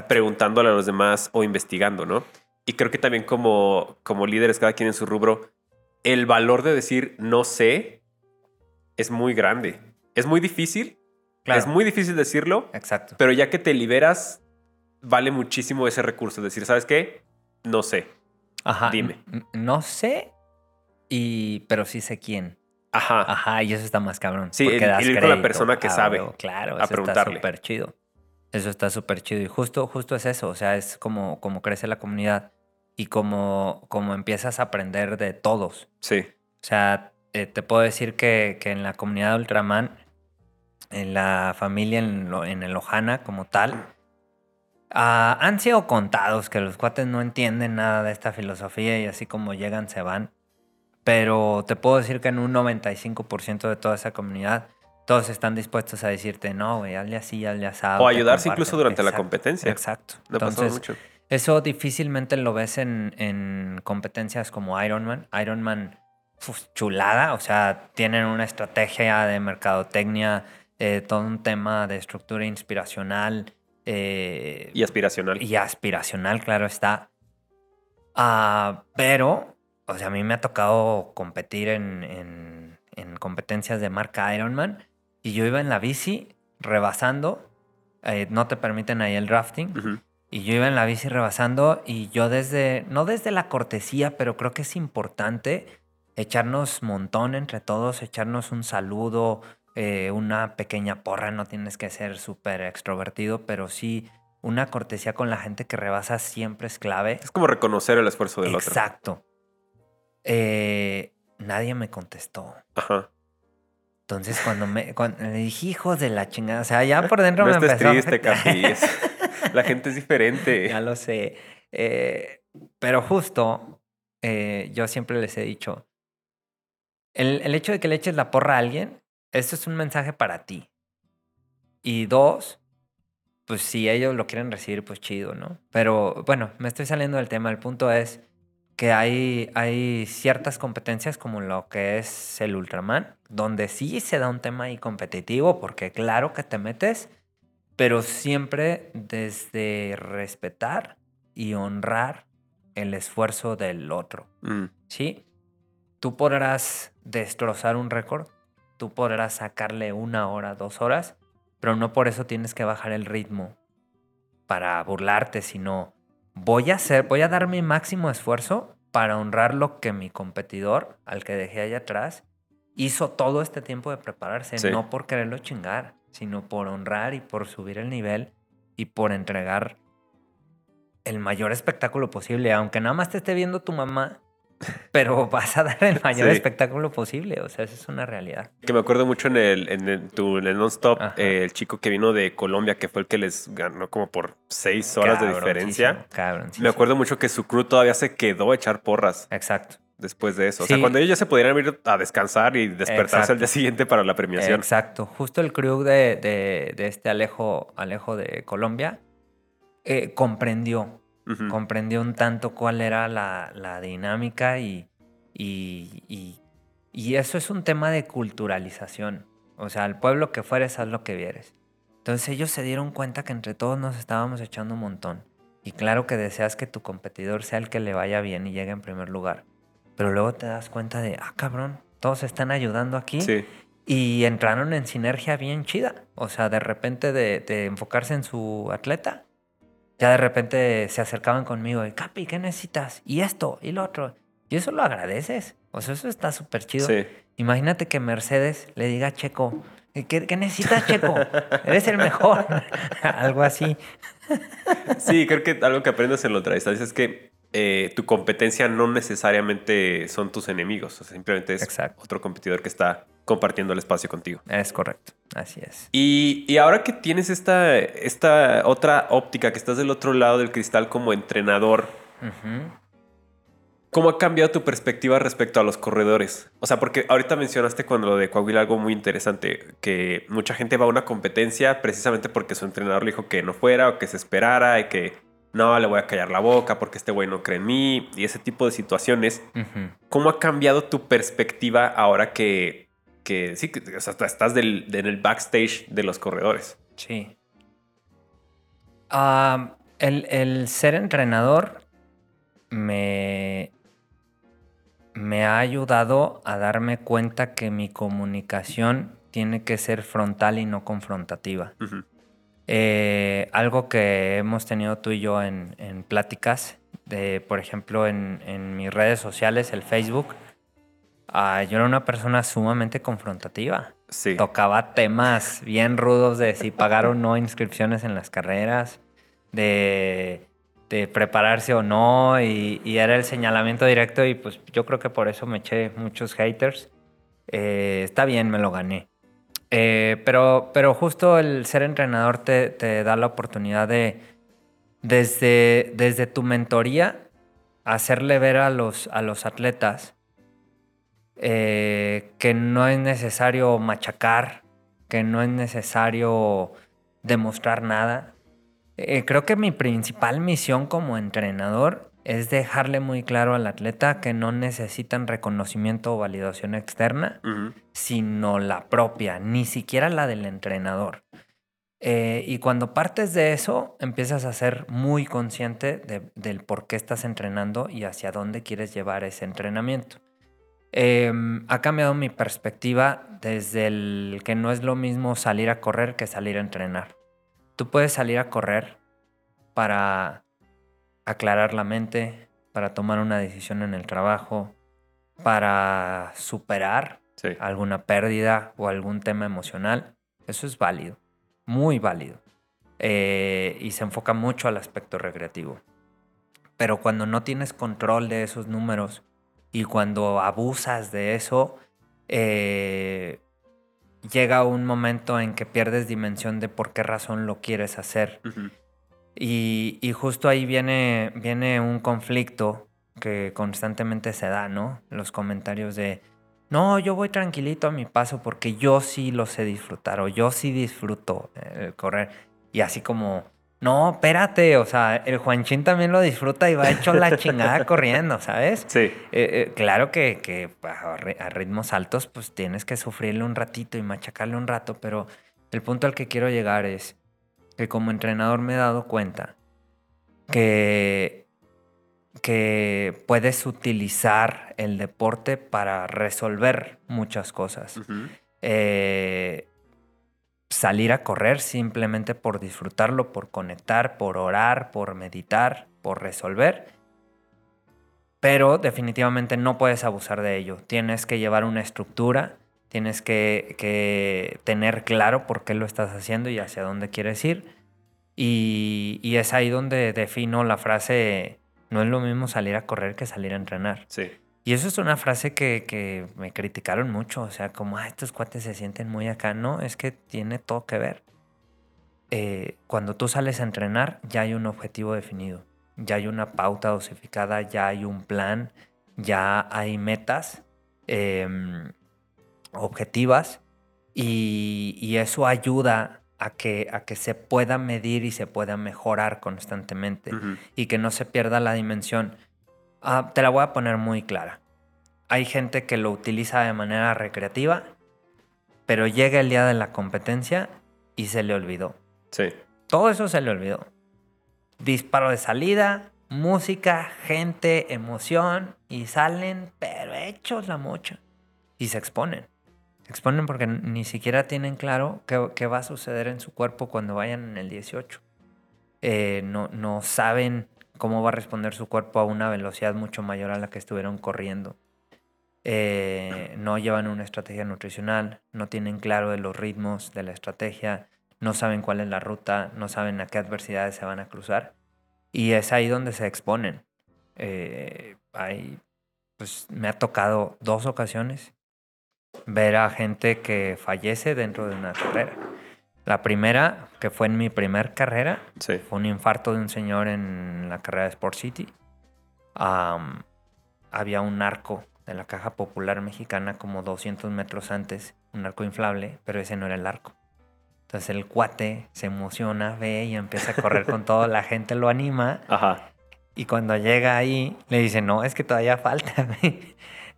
preguntándole a los demás o investigando, ¿no? Y creo que también como, como líderes, cada quien en su rubro, el valor de decir no sé es muy grande. Es muy difícil, es muy difícil decirlo. Exacto. Pero ya que te liberas, vale muchísimo ese recurso. Decir, ¿sabes qué? No sé. Ajá. Dime. No sé, y, pero sí sé quién. Ajá. Ajá, y eso está más cabrón. Sí, ir con la persona que sabe. Claro, eso está súper chido. Eso está súper chido. Y justo, justo es eso. O sea, es como, como crece la comunidad y como, como empiezas a aprender de todos. Sí. O sea, eh, te puedo decir que, que en la comunidad de Ultraman en la familia, en, el Ojana como tal, ah, han sido contados que los cuates no entienden nada de esta filosofía y así como llegan se van. Pero te puedo decir que en un 95% de toda esa comunidad, todos están dispuestos a decirte, no, güey, hazle así, hazle asado. O ayudarse incluso durante la competencia. Exacto. Entonces, eso difícilmente lo ves en, en competencias como Ironman. Ironman, chulada, o sea, tienen una estrategia de mercadotecnia eh, todo un tema de estructura inspiracional. Eh, y aspiracional. Y aspiracional, claro está. Ah, pero, o sea, a mí me ha tocado competir en, en, competencias de marca Ironman y yo iba en la bici rebasando, eh, no te permiten ahí el drafting. Y yo iba en la bici rebasando y yo desde, no desde la cortesía, pero creo que es importante echarnos montón entre todos, echarnos un saludo, eh, una pequeña porra, no tienes que ser súper extrovertido, pero sí una cortesía con la gente que rebasa siempre es clave. Es como reconocer el esfuerzo del otro. Exacto. Eh, nadie me contestó. Ajá. Entonces cuando me le dije, hijos de la chingada, o sea, ya por dentro no me empezó triste, La gente es diferente. Ya lo sé. Eh, pero justo, yo siempre les he dicho, el, el, hecho de que le eches la porra a alguien esto es un mensaje para ti. Y dos, pues si ellos lo quieren recibir, pues chido, ¿no? Pero bueno, me estoy saliendo del tema. El punto es, que hay, hay ciertas competencias como lo que es el Ultraman, donde sí se da un tema ahí competitivo, porque claro que te metes, pero siempre desde respetar y honrar el esfuerzo del otro. Mm. ¿Sí? Tú podrás destrozar un récord, tú podrás sacarle una hora, dos horas, pero no por eso tienes que bajar el ritmo para burlarte, sino voy a hacer, voy a dar mi máximo esfuerzo para honrar lo que mi competidor, al que dejé allá atrás, hizo todo este tiempo de prepararse, no por quererlo chingar, sino por honrar y por subir el nivel y por entregar el mayor espectáculo posible, aunque nada más te esté viendo tu mamá pero vas a dar el mayor espectáculo posible. O sea, esa es una realidad. Que me acuerdo mucho en el, en el, tu, en el non-stop, eh, el chico que vino de Colombia, que fue el que les ganó como por seis horas de diferencia. Me acuerdo mucho que su crew todavía se quedó a echar porras. Exacto. Después de eso. O sea, cuando ellos ya se pudieran ir a descansar y despertarse al día siguiente para la premiación. Exacto. Justo el crew de, de, este Alejo, Alejo de Colombia eh, comprendió comprendió un tanto cuál era la, dinámica y, y, eso es un tema de culturalización. O sea, al pueblo que fueres, haz lo que vieres. Entonces ellos se dieron cuenta que entre todos nos estábamos echando un montón. Y claro que deseas que tu competidor sea el que le vaya bien y llegue en primer lugar. Pero luego te das cuenta de, ah, cabrón, todos están ayudando aquí. Y entraron en sinergia bien chida. O sea, de repente de enfocarse en su atleta ya de repente se acercaban conmigo y, Capi, ¿qué necesitas? Y esto, y lo otro. Y eso lo agradeces. O sea, eso está súper chido. Imagínate que Mercedes le diga a Checo, ¿qué, necesitas, Checo? Eres el mejor. algo así. sí, creo que algo que aprendes en lo tradicional es que eh, tu competencia no necesariamente son tus enemigos. O sea, simplemente es otro competidor que está compartiendo el espacio contigo. Es correcto, así es. Y, ahora que tienes esta, esta otra óptica, que estás del otro lado del cristal como entrenador, ¿cómo ha cambiado tu perspectiva respecto a los corredores? O sea, porque ahorita mencionaste cuando lo de Coahuila algo muy interesante, que mucha gente va a una competencia precisamente porque su entrenador le dijo que no fuera o que se esperara y que no, le voy a callar la boca porque este güey no cree en mí y ese tipo de situaciones. ¿Cómo ha cambiado tu perspectiva ahora que que sí, que o sea, estás del, en el backstage de los corredores. Sí. el, ser entrenador me, me ha ayudado a darme cuenta que mi comunicación tiene que ser frontal y no confrontativa. Eh, algo que hemos tenido tú y yo en, pláticas, de, por ejemplo, en, en mis redes sociales, el Facebook, Ah, yo era una persona sumamente confrontativa. Sí. Tocaba temas bien rudos de si pagar o no inscripciones en las carreras, de, prepararse o no, y, era el señalamiento directo y pues yo creo que por eso me eché muchos haters. Eh, está bien, me lo gané. Eh, pero, pero justo el ser entrenador te, te, da la oportunidad de, desde, desde tu mentoría, hacerle ver a los, a los atletas eh, que no es necesario machacar, que no es necesario demostrar nada. Eh, creo que mi principal misión como entrenador es dejarle muy claro al atleta que no necesitan reconocimiento o validación externa, sino la propia, ni siquiera la del entrenador. Eh, y cuando partes de eso, empiezas a ser muy consciente del por qué estás entrenando y hacia dónde quieres llevar ese entrenamiento. Em, ha cambiado mi perspectiva desde el que no es lo mismo salir a correr que salir a entrenar. Tú puedes salir a correr para aclarar la mente, para tomar una decisión en el trabajo, para superar alguna pérdida o algún tema emocional. Eso es válido, muy válido. Eh, y se enfoca mucho al aspecto recreativo. Pero cuando no tienes control de esos números, y cuando abusas de eso, eh, llega un momento en que pierdes dimensión de por qué razón lo quieres hacer. Y, justo ahí viene, viene un conflicto que constantemente se da, ¿no? Los comentarios de, no, yo voy tranquilito a mi paso porque yo sí lo sé disfrutar o yo sí disfruto eh, correr. Y así como, No, espérate, o sea, el Juanchín también lo disfruta y va hecho la chingada corriendo, ¿sabes? Sí. Eh, eh, claro que, que a, ritmos altos, pues tienes que sufrirle un ratito y machacarle un rato, pero el punto al que quiero llegar es que como entrenador me he dado cuenta que, que puedes utilizar el deporte para resolver muchas cosas. eh, salir a correr simplemente por disfrutarlo, por conectar, por orar, por meditar, por resolver. Pero definitivamente no puedes abusar de ello. Tienes que llevar una estructura, tienes que, tener claro por qué lo estás haciendo y hacia dónde quieres ir. Y, y, es ahí donde defino la frase, no es lo mismo salir a correr que salir a entrenar. Sí. Y eso es una frase que, me criticaron mucho, o sea, como, ah, estos cuates se sienten muy acá. No, es que tiene todo que ver. Eh, cuando tú sales a entrenar, ya hay un objetivo definido, ya hay una pauta dosificada, ya hay un plan, ya hay metas em, objetivas y, eso ayuda a que, a que se pueda medir y se pueda mejorar constantemente y que no se pierda la dimensión Ah, te la voy a poner muy clara. Hay gente que lo utiliza de manera recreativa, pero llega el día de la competencia y se le olvidó. Sí. Todo eso se le olvidó. Disparo de salida, música, gente, emoción y salen, pero hechos la mocha. Y se exponen. Exponen porque ni siquiera tienen claro qué, va a suceder en su cuerpo cuando vayan en el 18. Eh, no, no saben cómo va a responder su cuerpo a una velocidad mucho mayor a la que estuvieron corriendo. Eh, no llevan una estrategia nutricional, no tienen claro de los ritmos de la estrategia, no saben cuál es la ruta, no saben a qué adversidades se van a cruzar. Y es ahí donde se exponen. Eh, pues me ha tocado dos ocasiones ver a gente que fallece dentro de una carrera. La primera, que fue en mi primer carrera, fue un infarto de un señor en la carrera de Sport City. había un arco de la Caja Popular Mexicana como 200 metros antes, un arco inflable, pero ese no era el arco. Entonces el cuate se emociona, ve y empieza a correr con todo, la gente lo anima. Ajá. Y cuando llega ahí, le dice, no, es que todavía falta.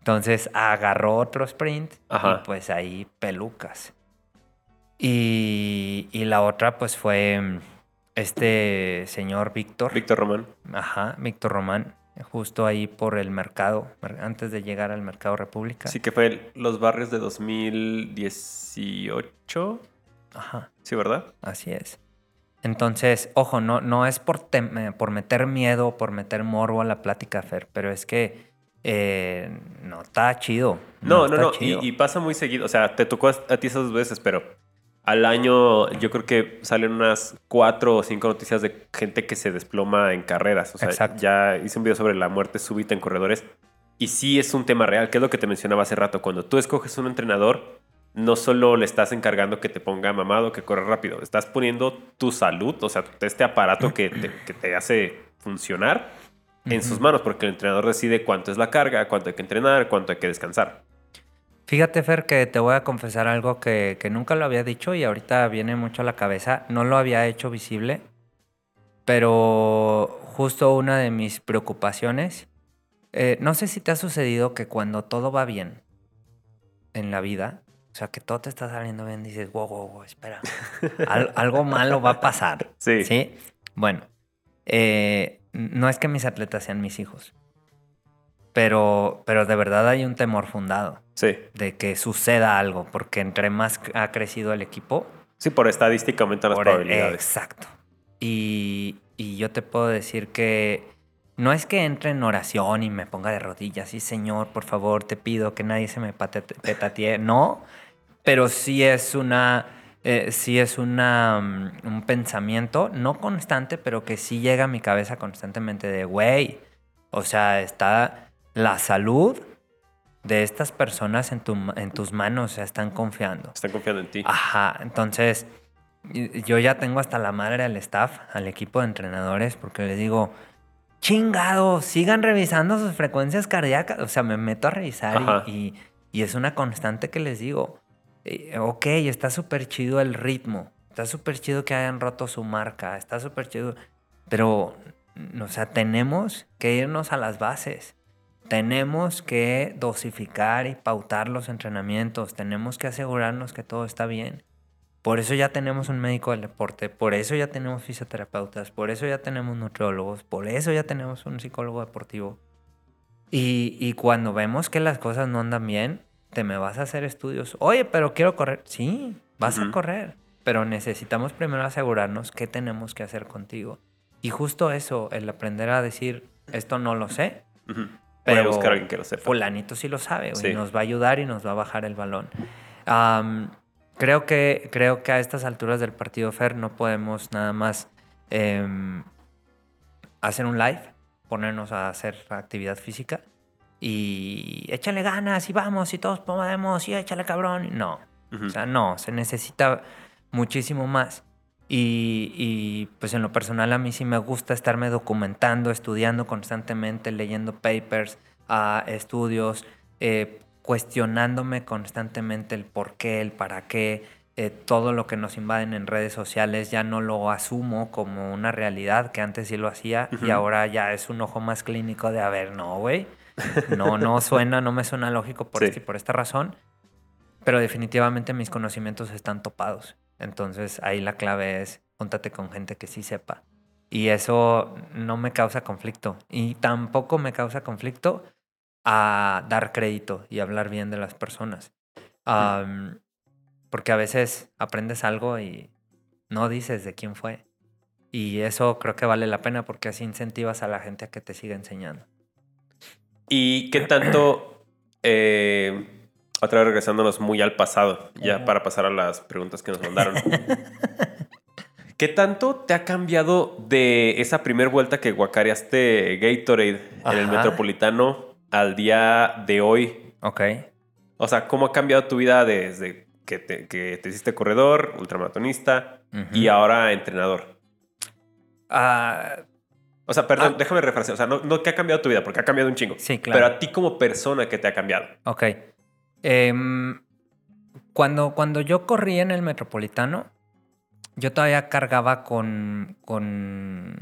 Entonces agarró otro sprint y pues ahí pelucas. Y, la otra, pues fue mm, este señor Víctor. Víctor Román. Ajá, Víctor Román, justo ahí por el mercado, antes de llegar al mercado República. Sí, que fue los barrios de 2018. Ajá. Sí, ¿verdad? Así es. Entonces, ojo, no, no es por, eh, por meter miedo, por meter morbo a la plática, Fer, pero es que eh, no está chido. No, no, no, Y, y, pasa muy seguido. O sea, te tocó a ti esas dos veces, pero al año yo creo que salen unas cuatro o cinco noticias de gente que se desploma en carreras. O sea, ya hice un video sobre la muerte súbita en corredores. Y sí es un tema real, que es lo que te mencionaba hace rato. Cuando tú escoges un entrenador, no solo le estás encargando que te ponga mamado, que corra rápido, estás poniendo tu salud, o sea, este aparato que te, hace funcionar en sus manos, porque el entrenador decide cuánto es la carga, cuánto hay que entrenar, cuánto hay que descansar. Fíjate, Fer, que te voy a confesar algo que, nunca lo había dicho y ahorita viene mucho a la cabeza. No lo había hecho visible, pero justo una de mis preocupaciones, eh, no sé si te ha sucedido que cuando todo va bien en la vida, o sea, que todo te está saliendo bien, dices, wow, wow, wow, espera, algo malo va a pasar. Sí. ¿Sí? Bueno, eh, no es que mis atletas sean mis hijos, pero, pero de verdad hay un temor fundado. Sí. De que suceda algo, porque entre más ha crecido el equipo. Sí, por estadística aumentan las probabilidades. exacto. Y, yo te puedo decir que no es que entre en oración y me ponga de rodillas, sí, Señor, por favor, te pido que nadie se me petatee. No, pero sí es una. Eh, sí es una, mm, un pensamiento, no constante, pero que sí llega a mi cabeza constantemente de, güey, o sea, está la salud de estas personas en, tu, en tus manos, o sea, están confiando. Están confiando en ti. Ajá, entonces yo ya tengo hasta la madre al staff, al equipo de entrenadores, porque les digo, chingado, sigan revisando sus frecuencias cardíacas. O sea, me meto a revisar y, y, es una constante que les digo, ok, está súper chido el ritmo, está súper chido que hayan roto su marca, está súper chido, pero, o sea, tenemos que irnos a las bases. Tenemos que dosificar y pautar los entrenamientos, tenemos que asegurarnos que todo está bien. Por eso ya tenemos un médico del deporte, por eso ya tenemos fisioterapeutas, por eso ya tenemos nutriólogos, por eso ya tenemos un psicólogo deportivo. Y, cuando vemos que las cosas no andan bien, te me vas a hacer estudios. Oye, pero quiero correr. Sí, vas a correr. Pero necesitamos primero asegurarnos qué tenemos que hacer contigo. Y justo eso, el aprender a decir, esto no lo sé. Pero buscar a alguien que lo sepa. Fulanito sí lo sabe, y nos va a ayudar y nos va a bajar el balón. creo, que, creo que a estas alturas del partido Fer no podemos nada más em, hacer un live ponernos a hacer actividad física y échale ganas y vamos y todos podemos y échale cabrón. No, o sea, no, se necesita muchísimo más. Y, pues en lo personal a mí sí me gusta estarme documentando, estudiando constantemente, leyendo papers, uh, estudios, eh, cuestionándome constantemente el por qué, el para qué, eh, todo lo que nos invaden en redes sociales ya no lo asumo como una realidad, que antes sí lo hacía y ahora ya es un ojo más clínico de, a ver, no, güey, no, no suena, no me suena lógico por, esta y por esta razón, pero definitivamente mis conocimientos están topados. Entonces ahí la clave es, júntate con gente que sí sepa. Y eso no me causa conflicto. Y tampoco me causa conflicto a dar crédito y hablar bien de las personas. Porque a veces aprendes algo y no dices de quién fue. Y eso creo que vale la pena porque así incentivas a la gente a que te siga enseñando. ¿Y qué tanto, eh, otra vez regresándonos muy al pasado, ya para pasar a las preguntas que nos mandaron? ¿Qué tanto te ha cambiado de esa primera vuelta que guacareaste Gatorade en el Metropolitano al día de hoy? Ok. O sea, ¿cómo ha cambiado tu vida desde que te, hiciste corredor, ultramaratonista y ahora entrenador. Ah, o sea, perdón, ah. déjame refrasear. O sea, no, no que ha cambiado tu vida, porque ha cambiado un chingo. Sí, claro. Pero a ti como persona, ¿qué te ha cambiado? Ok. Em, cuando, cuando yo corrí en el Metropolitano, yo todavía cargaba con, con,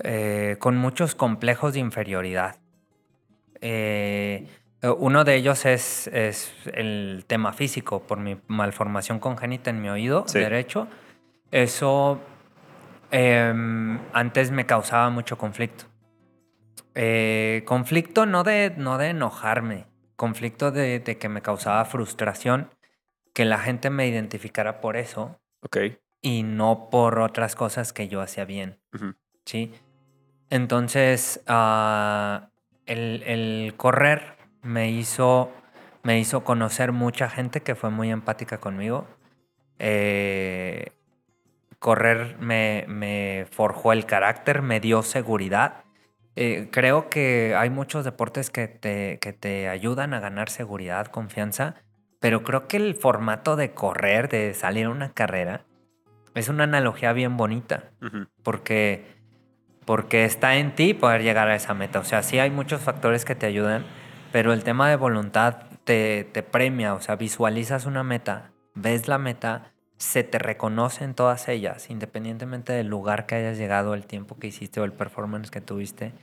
eh, con muchos complejos de inferioridad. Eh, uno de ellos es, es, el tema físico, por mi malformación congénita en mi oído derecho. Eso em, antes me causaba mucho conflicto. Eh, conflicto no de, no de enojarme, conflicto de, que me causaba frustración que la gente me identificara por eso. Y no por otras cosas que yo hacía bien. ¿Sí? Entonces, ah, el, el correr me hizo, me hizo conocer mucha gente que fue muy empática conmigo. Eh, correr me, forjó el carácter, me dio seguridad. Eh, creo que hay muchos deportes que te, que te ayudan a ganar seguridad, confianza, pero creo que el formato de correr, de salir a una carrera, es una analogía bien bonita, porque, porque está en ti poder llegar a esa meta. O sea, sí hay muchos factores que te ayudan, pero el tema de voluntad te, te premia, o sea, visualizas una meta, ves la meta, se te reconoce en todas ellas, independientemente del lugar que hayas llegado, el tiempo que hiciste o el performance que tuviste.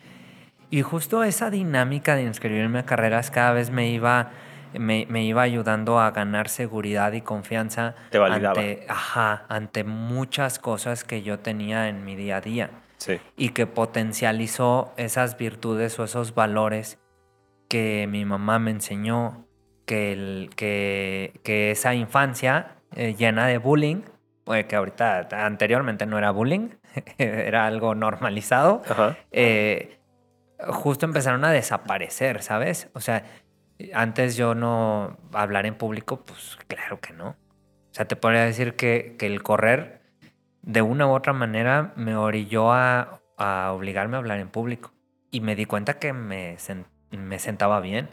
Y justo esa dinámica de inscribirme a carreras cada vez me iba, me, me iba ayudando a ganar seguridad y confianza te ante, ajá, ante muchas cosas que yo tenía en mi día a día. Sí. Y que potencializó esas virtudes o esos valores que mi mamá me enseñó, que, el, que, que esa infancia eh, llena de bullying, pues, que ahorita anteriormente no era bullying, era algo normalizado, eh, justo empezaron a desaparecer, ¿sabes? O sea, antes yo no hablar en público, pues claro que no. O sea, te podría decir que, que el correr de una u otra manera me orilló a, a obligarme a hablar en público. Y me di cuenta que me sentaba bien.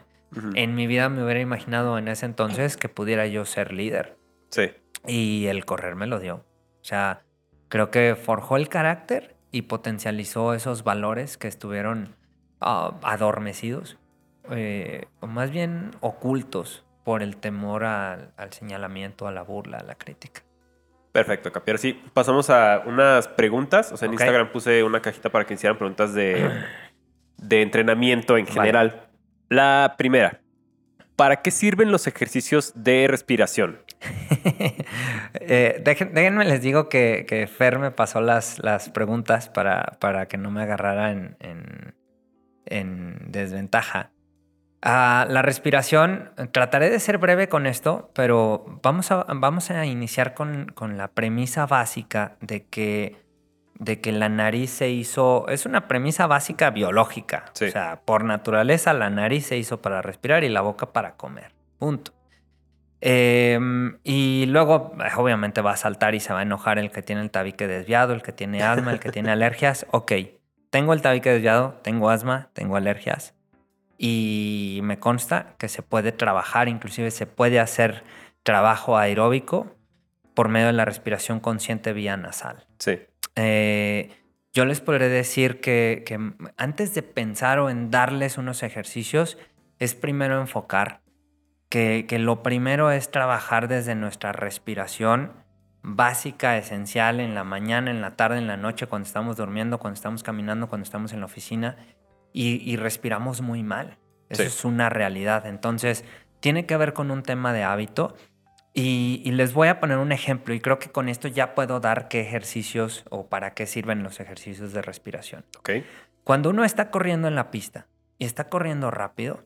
En mi vida me hubiera imaginado en ese entonces que pudiera yo ser líder. Sí. Y el correr me lo dio. O sea, creo que forjó el carácter y potencializó esos valores que estuvieron ah, adormecidos, eh, o más bien ocultos por el temor al, señalamiento, a la burla, a la crítica. Perfecto, Capi. sí, pasamos a unas preguntas. O sea, en Instagram puse una cajita para que hicieran preguntas de, de entrenamiento en general. La primera, ¿para qué sirven los ejercicios de respiración? eh, déjenme les digo que, Fer me pasó las, las preguntas para, para, que no me agarrara en, en, desventaja. Ah, la respiración, trataré de ser breve con esto, pero vamos a, vamos a iniciar con, con la premisa básica de que de que la nariz se hizo, es una premisa básica biológica. O sea, por naturaleza la nariz se hizo para respirar y la boca para comer. Punto. Em, y luego, obviamente, va a saltar y se va a enojar el que tiene el tabique desviado, el que tiene asma, el que tiene alergias. Ok, tengo el tabique desviado, tengo asma, tengo alergias. Y me consta que se puede trabajar, inclusive se puede hacer trabajo aeróbico por medio de la respiración consciente vía nasal. Sí. Eh, yo les podré decir que, antes de pensar o en darles unos ejercicios, es primero enfocar, que, lo primero es trabajar desde nuestra respiración básica, esencial, en la mañana, en la tarde, en la noche, cuando estamos durmiendo, cuando estamos caminando, cuando estamos en la oficina, y, respiramos muy mal. Eso es una realidad. Entonces, tiene que ver con un tema de hábito y, les voy a poner un ejemplo y creo que con esto ya puedo dar qué ejercicios o para qué sirven los ejercicios de respiración. Okay. Cuando uno está corriendo en la pista y está corriendo rápido,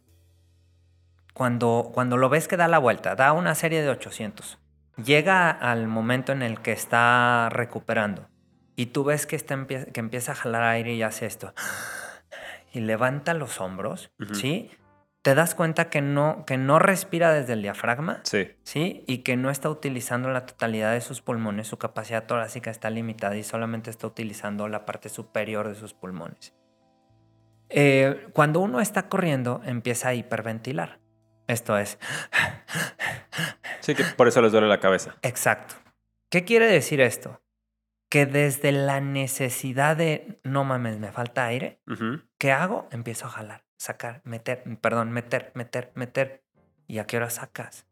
cuando, cuando lo ves que da la vuelta, da una serie de 800, llega al momento en el que está recuperando y tú ves que, está, que empieza a jalar aire y hace esto y levanta los hombros, ¿sí? Te das cuenta que no, que no respira desde el diafragma. Sí. Sí. Y que no está utilizando la totalidad de sus pulmones. Su capacidad torácica está limitada y solamente está utilizando la parte superior de sus pulmones. Eh, cuando uno está corriendo, empieza a hiperventilar. Esto es. Sí, que por eso les duele la cabeza. Exacto. ¿Qué quiere decir esto? Que desde la necesidad de no mames, me falta aire, ¿qué hago? Empiezo a jalar sacar, meter, perdón, meter, meter, meter. ¿Y a qué hora sacas?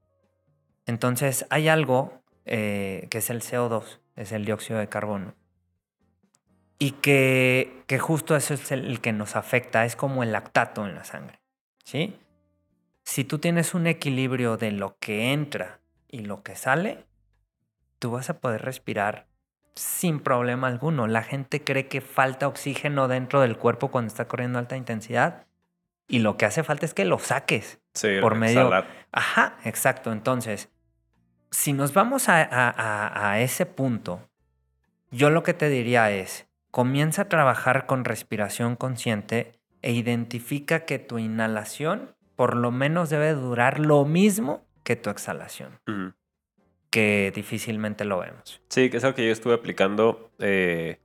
Entonces hay algo eh, que es el CO2, es el dióxido de carbono. Y que, que justo eso es el, que nos afecta, es como el lactato en la sangre. ¿Sí? Si tú tienes un equilibrio de lo que entra y lo que sale, tú vas a poder respirar sin problema alguno. La gente cree que falta oxígeno dentro del cuerpo cuando está corriendo alta intensidad y lo que hace falta es que lo saques por medio. Ajá, exacto. Entonces, si nos vamos a, a, ese punto, yo lo que te diría es, comienza a trabajar con respiración consciente e identifica que tu inhalación por lo menos debe durar lo mismo que tu exhalación. Que difícilmente lo vemos. Sí, que es algo que yo estuve aplicando. Eh,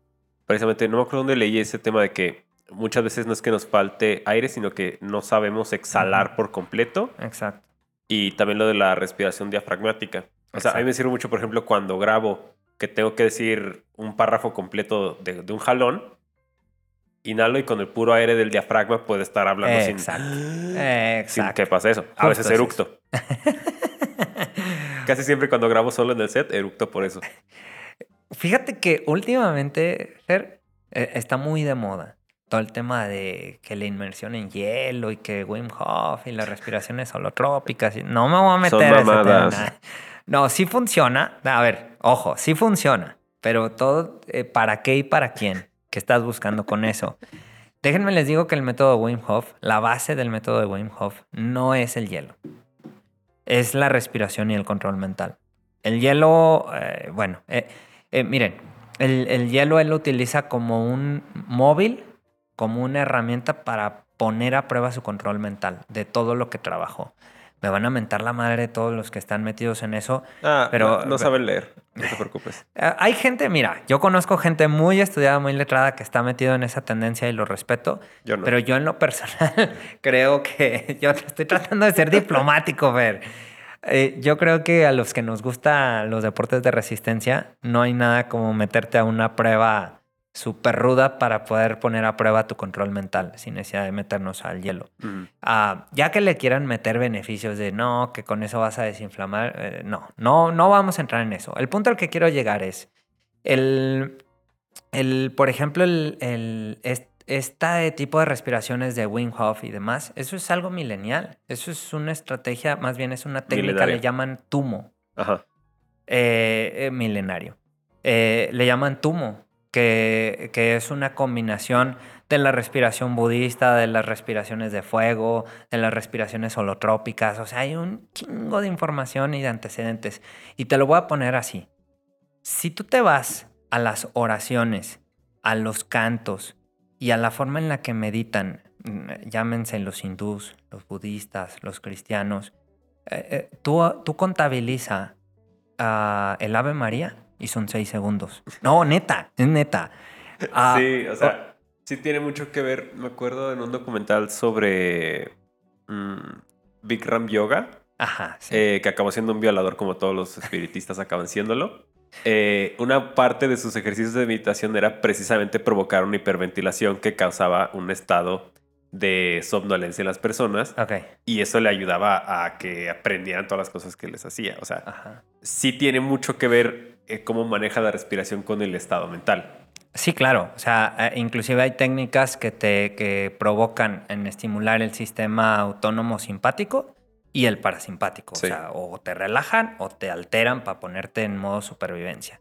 precisamente, no me acuerdo dónde leí ese tema de que muchas veces no es que nos falte aire, sino que no sabemos exhalar por completo. Exacto. Y también lo de la respiración diafragmática. O sea, a mí me sirve mucho, por ejemplo, cuando grabo que tengo que decir un párrafo completo de, un jalón, inhalo y con el puro aire del diafragma puedo estar hablando Exacto. sin, Exacto. sin que pase eso. A veces eructo. Casi siempre cuando grabo solo en el set, eructo por eso. Fíjate que últimamente, Fer, eh, está muy de moda todo el tema de que la inmersión en hielo y que Wim Hof y las respiraciones holotrópicas. No me voy a meter Son ese No, sí funciona. A ver, ojo, sí funciona. Pero todo, eh, ¿para qué y para quién? ¿Qué estás buscando con eso? Déjenme les digo que el método de Wim Hof, la base del método de Wim Hof, no es el hielo. Es la respiración y el control mental. El hielo, eh, bueno, eh, miren, el, el hielo él lo utiliza como un móvil como una herramienta para poner a prueba su control mental de todo lo que trabajó. Me van a mentar la madre de todos los que están metidos en eso. Ah, pero no, saben leer, no te preocupes. Eh, hay gente, mira, yo conozco gente muy estudiada, muy letrada que está metido en esa tendencia y lo respeto. Yo no. Pero yo en lo personal creo que yo estoy tratando de ser diplomático, ver. Eh, yo creo que a los que nos gustan los deportes de resistencia, no hay nada como meterte a una prueba súper ruda para poder poner a prueba tu control mental sin necesidad de meternos al hielo. Ah, ya que le quieran meter beneficios de no, que con eso vas a desinflamar, eh, no, no, no vamos a entrar en eso. El punto al que quiero llegar es el, el por ejemplo, el, el este tipo de respiraciones de Wim Hof y demás, eso es algo milenial. Eso es una estrategia, más bien es una técnica, le llaman tumo. Ajá. Eh, eh, milenario. le llaman tumo que, es una combinación de la respiración budista, de las respiraciones de fuego, de las respiraciones holotrópicas. O sea, hay un chingo de información y de antecedentes. Y te lo voy a poner así. Si tú te vas a las oraciones, a los cantos y a la forma en la que meditan, mm, llámense los hindús, los budistas, los cristianos, eh, eh, tú, tú contabiliza ah, el Ave María y son seis segundos. No, neta, es neta. Ah, sí, o sea, sí tiene mucho que ver. Me acuerdo en un documental sobre mm, Bikram Yoga. Ajá. Eh, que acabó siendo un violador como todos los espiritistas acaban siéndolo. Eh, una parte de sus ejercicios de meditación era precisamente provocar una hiperventilación que causaba un estado de somnolencia en las personas. Okay. Y eso le ayudaba a que aprendieran todas las cosas que les hacía. O sea, sí tiene mucho que ver eh, cómo maneja la respiración con el estado mental. Sí, claro. O sea, eh, inclusive hay técnicas que te que provocan en estimular el sistema autónomo simpático y el parasimpático. O sea, o te relajan o te alteran para ponerte en modo supervivencia.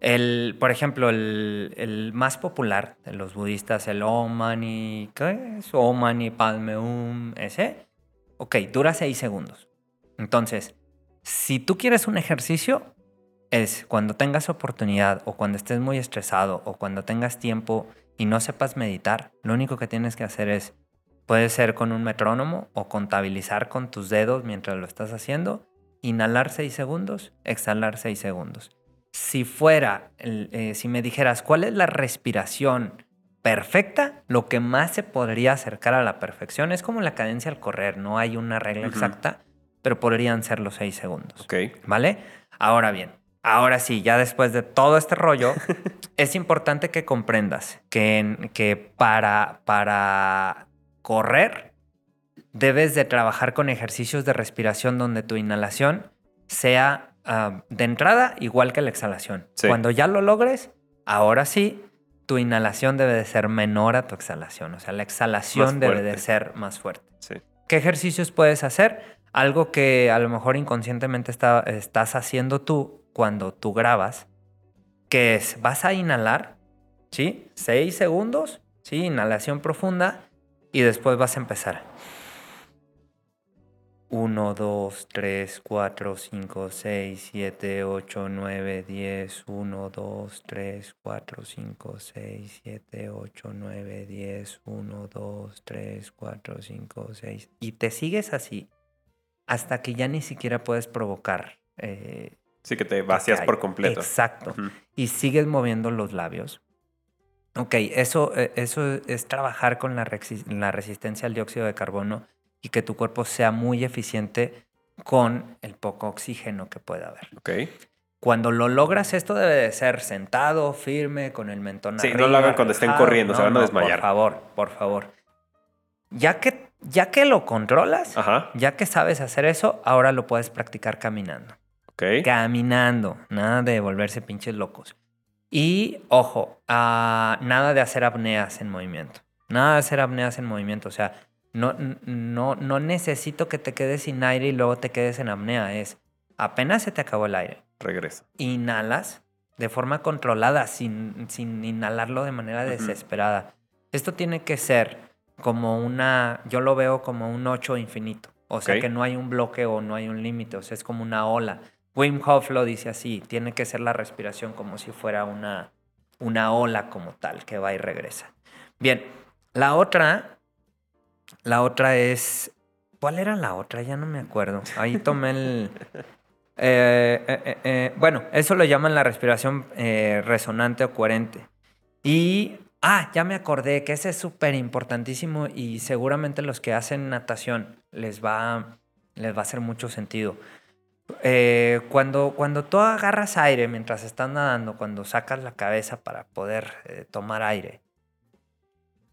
El, por ejemplo, el, más popular de los budistas, el Om Mani, ¿qué es? Om Mani Padme Hum, ese. Ok, dura seis segundos. Entonces, si tú quieres un ejercicio, es cuando tengas oportunidad o cuando estés muy estresado o cuando tengas tiempo y no sepas meditar, lo único que tienes que hacer es, puede ser con un metrónomo o contabilizar con tus dedos mientras lo estás haciendo, inhalar 6 segundos, exhalar 6 segundos. Si fuera, eh, si me dijeras cuál es la respiración perfecta, lo que más se podría acercar a la perfección es como la cadencia al correr, no hay una regla exacta, pero podrían ser los 6 segundos. Ok. ¿Vale? Ahora bien, Ahora sí, ya después de todo este rollo, es importante que comprendas que, que para, para correr debes de trabajar con ejercicios de respiración donde tu inhalación sea ah, de entrada igual que la exhalación. Cuando ya lo logres, ahora sí, tu inhalación debe de ser menor a tu exhalación. O sea, la exhalación debe de ser más fuerte. ¿Qué ejercicios puedes hacer? Algo que a lo mejor inconscientemente estás haciendo tú cuando tú grabas, que es, vas a inhalar, ¿sí? Seis segundos, ¿sí? Inhalación profunda y después vas a empezar. 1, 2, 3, 4, 5, 6, 7, 8, 9, 10. 1, 2, 3, 4, 5, 6, 7, 8, 9, 10. 1, 2, 3, 4, 5, 6. Y te sigues así hasta que ya ni siquiera puedes provocar eh, Sí, que te vacías por completo. Exacto. Y sigues moviendo los labios. Ok, eso, eh, eso es trabajar con la, la resistencia al dióxido de carbono y que tu cuerpo sea muy eficiente con el poco oxígeno que pueda haber. Ok. Cuando lo logras, esto debe de ser sentado, firme, con el mentón Sí, no lo hagan cuando estén corriendo, se van a desmayar. Por favor, por favor. Ya que, ya que lo controlas, ya que sabes hacer eso, ahora lo puedes practicar caminando. Caminando, nada de volverse pinches locos. Y ojo, ah, nada de hacer apneas en movimiento. Nada de hacer apneas en movimiento. O sea, no, no, no necesito que te quedes sin aire y luego te quedes en apnea. Es apenas se te acabó el aire. Regresa. Inhalas de forma controlada, sin, sin inhalarlo de manera desesperada. Esto tiene que ser como una, yo lo veo como un 8 infinito. O sea que no hay un bloque o no hay un límite, o sea, es como una ola. Wim Hof lo dice así, tiene que ser la respiración como si fuera una, una ola como tal, que va y regresa. Bien, la otra, la otra es, ¿cuál era la otra? Ya no me acuerdo. Ahí tomé el... Eh, eh, eh, bueno, eso lo llaman la respiración resonante o coherente. Y, ah, ya me acordé que ese es súper importantísimo y seguramente los que hacen natación les va, les va a hacer mucho sentido. Eh, cuando, cuando tú agarras aire mientras estás nadando, cuando sacas la cabeza para poder eh, tomar aire,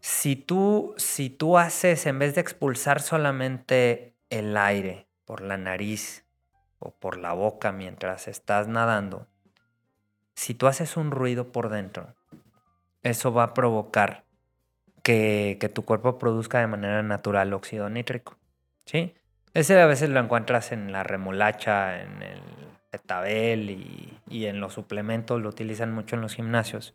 si tú, si tú haces, en vez de expulsar solamente el aire por la nariz o por la boca mientras estás nadando, si tú haces un ruido por dentro, eso va a provocar que, que tu cuerpo produzca de manera natural óxido nítrico. ¿Sí? Ese a veces lo encuentras en la remolacha, en el petabel y, en los suplementos, lo utilizan mucho en los gimnasios.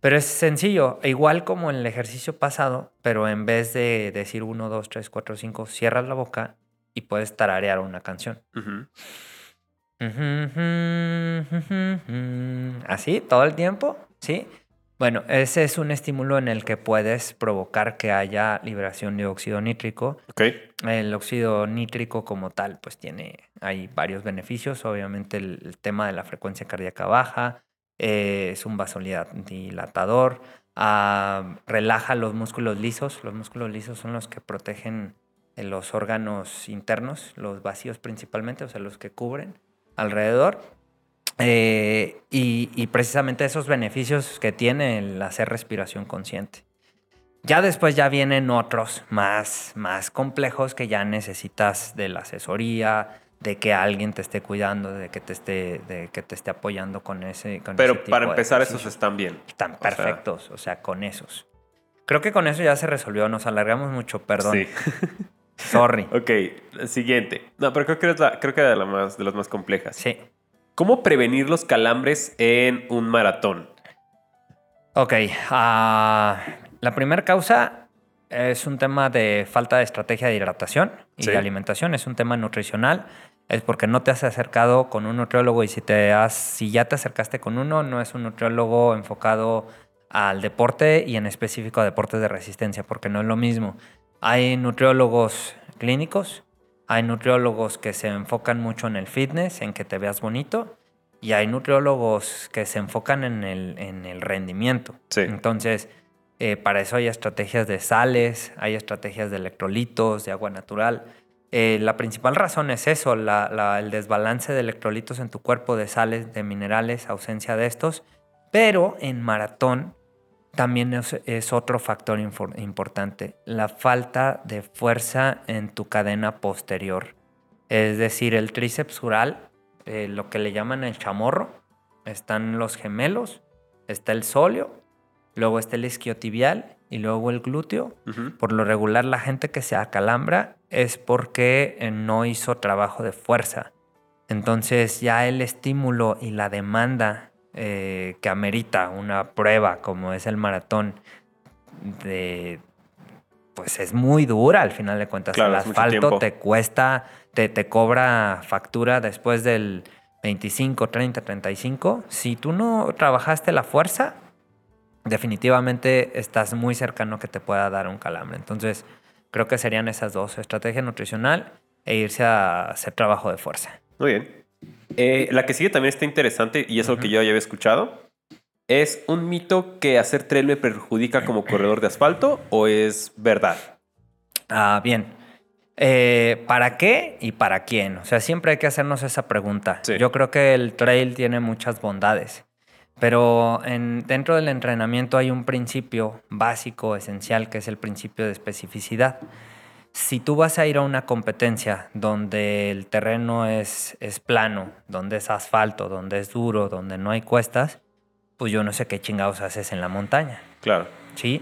Pero es sencillo, igual como en el ejercicio pasado, pero en vez de decir 1, 2, 3, 4, 5, cierras la boca y puedes tararear una canción. Así, todo el tiempo, ¿sí? Bueno, ese es un estímulo en el que puedes provocar que haya liberación de óxido nítrico. El óxido nítrico como tal, pues tiene, hay varios beneficios. Obviamente el, tema de la frecuencia cardíaca baja, eh, es un vasodilatador, ah, relaja los músculos lisos. Los músculos lisos son los que protegen eh, los órganos internos, los vacíos principalmente, o sea, los que cubren alrededor. Eh, y, precisamente esos beneficios que tiene el hacer respiración consciente. Ya después ya vienen otros más, más complejos que ya necesitas de la asesoría, de que alguien te esté cuidando, de que te esté, de que te esté apoyando con ese. Pero para empezar, esos están bien. Están perfectos, o sea, con esos. Creo que con eso ya se resolvió, nos alargamos mucho, perdón. Sí. Sorry. ok, siguiente. No, pero creo que, es la, creo que era de, la más, de las más complejas. Sí. ¿Cómo prevenir los calambres en un maratón? Ok, ah, la primera causa es un tema de falta de estrategia de hidratación y de alimentación, es un tema nutricional, es porque no te has acercado con un nutriólogo y si, te has, si ya te acercaste con uno, no es un nutriólogo enfocado al deporte y en específico a deportes de resistencia, porque no es lo mismo. Hay nutriólogos clínicos hay nutriólogos que se enfocan mucho en el fitness, en que te veas bonito, y hay nutriólogos que se enfocan en el, en el rendimiento. Entonces, eh, para eso hay estrategias de sales, hay estrategias de electrolitos, de agua natural. Eh, la principal razón es eso, el desbalance de electrolitos en tu cuerpo, de sales, de minerales, ausencia de estos. Pero en maratón también es, otro factor importante, la falta de fuerza en tu cadena posterior. Es decir, el tríceps ural, eh, lo que le llaman el chamorro, están los gemelos, está el sóleo, luego está el isquiotibial y luego el glúteo. Por lo regular, la gente que se acalambra es porque eh, no hizo trabajo de fuerza. Entonces ya el estímulo y la demanda eh, que amerita una prueba como es el maratón, de, pues es muy dura al final de cuentas. el asfalto te cuesta, te, te cobra factura después del 25, 30, 35. Si tú no trabajaste la fuerza, definitivamente estás muy cercano que te pueda dar un calambre. Entonces, creo que serían esas dos, estrategia nutricional e irse a hacer trabajo de fuerza. Muy bien. Eh, la que sigue también está interesante y es lo que yo ya había escuchado. ¿Es un mito que hacer trail me perjudica como corredor de asfalto o es verdad? Ah, bien. Eh, ¿Para qué y para quién? O sea, siempre hay que hacernos esa pregunta. Yo creo que el trail tiene muchas bondades, pero en, dentro del entrenamiento hay un principio básico, esencial, que es el principio de especificidad si tú vas a ir a una competencia donde el terreno es, es plano, donde es asfalto, donde es duro, donde no hay cuestas, pues yo no sé qué chingados haces en la montaña. Claro. ¿Sí?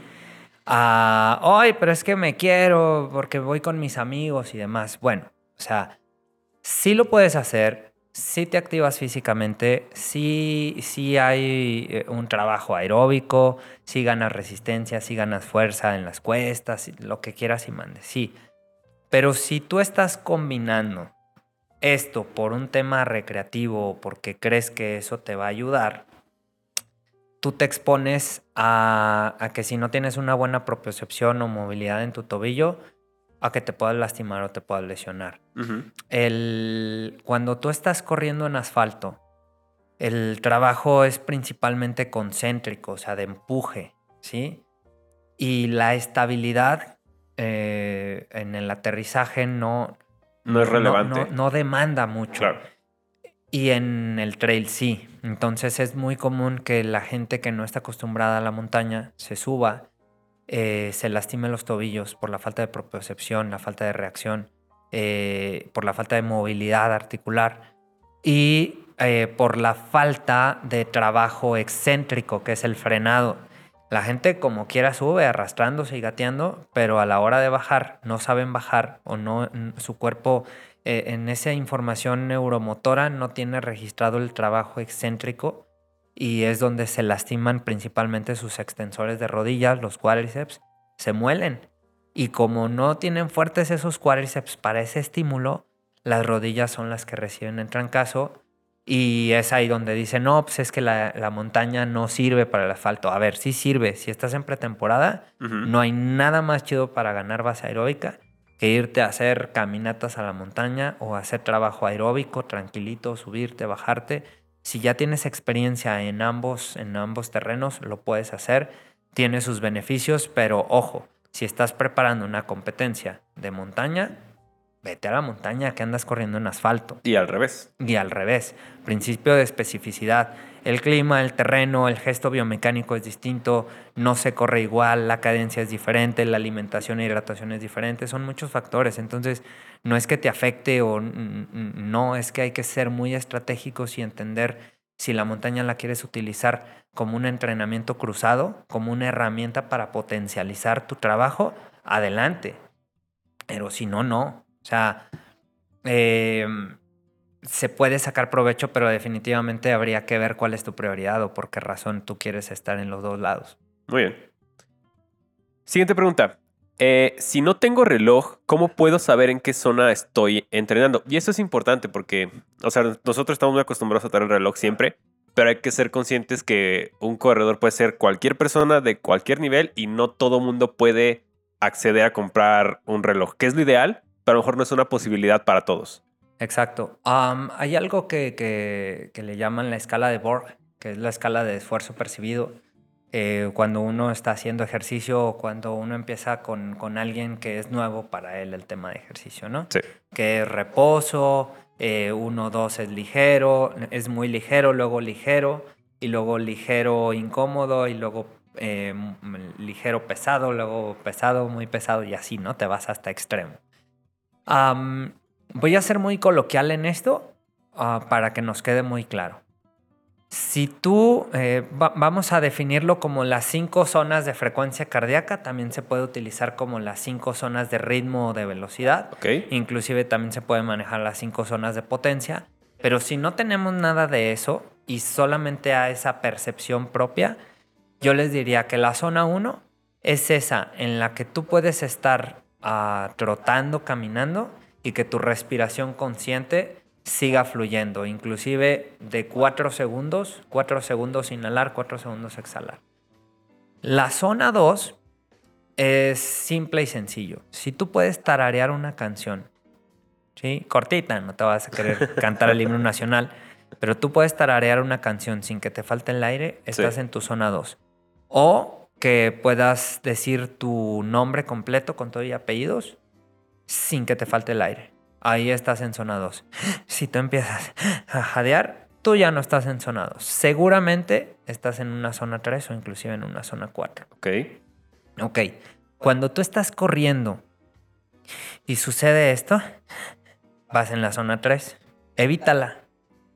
Ah, ay, pero es que me quiero porque voy con mis amigos y demás. Bueno, o sea, sí lo puedes hacer, sí te activas físicamente, sí, sí hay eh, un trabajo aeróbico, sí ganas resistencia, sí ganas fuerza en las cuestas, lo que quieras y mandes, sí. Pero si tú estás combinando esto por un tema recreativo o porque crees que eso te va a ayudar, tú te expones a, a que si no tienes una buena propiocepción o movilidad en tu tobillo, a que te puedas lastimar o te puedas lesionar. el, cuando tú estás corriendo en asfalto, el trabajo es principalmente concéntrico, o sea, de empuje, ¿sí? Y la estabilidad eh, en el aterrizaje no... No es relevante. No, demanda mucho. y en el trail sí. Entonces es muy común que la gente que no está acostumbrada a la montaña se suba, eh, se lastime los tobillos por la falta de propiocepción, la falta de reacción, eh, por la falta de movilidad articular y eh, por la falta de trabajo excéntrico, que es el frenado. La gente como quiera sube arrastrándose y gateando, pero a la hora de bajar no saben bajar o no su cuerpo en esa información neuromotora no tiene registrado el trabajo excéntrico y es donde se lastiman principalmente sus extensores de rodillas, los cuádriceps, se muelen. Y como no tienen fuertes esos cuádriceps para ese estímulo, las rodillas son las que reciben el trancazo y es ahí donde dicen, no, pues es que la, montaña no sirve para el asfalto. A ver, sí sirve. Si estás en pretemporada, no hay nada más chido para ganar base aeróbica que irte a hacer caminatas a la montaña o hacer trabajo aeróbico, tranquilito, subirte, bajarte. Si ya tienes experiencia en ambos, en ambos terrenos, lo puedes hacer. Tiene sus beneficios, pero ojo, si estás preparando una competencia de montaña, vete a la montaña que andas corriendo en asfalto. Y al revés. Y al revés. Principio de especificidad. El clima, el terreno, el gesto biomecánico es distinto, no se corre igual, la cadencia es diferente, la alimentación e hidratación es diferente, son muchos factores. Entonces, no es que te afecte o no, es que hay que ser muy estratégicos y entender si la montaña la quieres utilizar como un entrenamiento cruzado, como una herramienta para potencializar tu trabajo, adelante. Pero si no, no. O sea, eh, se puede sacar provecho, pero definitivamente habría que ver cuál es tu prioridad o por qué razón tú quieres estar en los dos lados. Muy bien. Siguiente pregunta. Eh, si no tengo reloj, ¿cómo puedo saber en qué zona estoy entrenando? Y eso es importante porque, o sea, nosotros estamos muy acostumbrados a tener el reloj siempre, pero hay que ser conscientes que un corredor puede ser cualquier persona de cualquier nivel y no todo mundo puede acceder a comprar un reloj, que es lo ideal, pero a lo mejor no es una posibilidad para todos. Exacto. hay algo que, le llaman la escala de Borg, que es la escala de esfuerzo percibido. Eh, cuando uno está haciendo ejercicio o cuando uno empieza con, alguien que es nuevo para él el tema de ejercicio, ¿no? Sí. Que es reposo, eh, uno, dos es ligero, es muy ligero, luego ligero, y luego ligero incómodo, y luego eh, ligero pesado, luego pesado, muy pesado, y así, ¿no? Te vas hasta extremo voy a ser muy coloquial en esto ah, para que nos quede muy claro. Si tú, eh, vamos a definirlo como las cinco zonas de frecuencia cardíaca, también se puede utilizar como las cinco zonas de ritmo o de velocidad. Inclusive también se puede manejar las cinco zonas de potencia. Pero si no tenemos nada de eso y solamente a esa percepción propia, yo les diría que la zona 1 es esa en la que tú puedes estar ah, trotando, caminando y que tu respiración consciente siga fluyendo, inclusive de 4 segundos, 4 segundos inhalar, 4 segundos exhalar. La zona 2 es simple y sencillo. Si tú puedes tararear una canción, ¿sí? cortita, no te vas a querer cantar el himno nacional, pero tú puedes tararear una canción sin que te falte el aire, estás en tu zona 2. O que puedas decir tu nombre completo con todo y apellidos sin que te falte el aire. Ahí estás en zona 2. Si tú empiezas a jadear, tú ya no estás en zona 2. Seguramente estás en una zona 3 o inclusive en una zona 4. Ok. Ok. Cuando tú estás corriendo y sucede esto, vas en la zona 3. Evítala.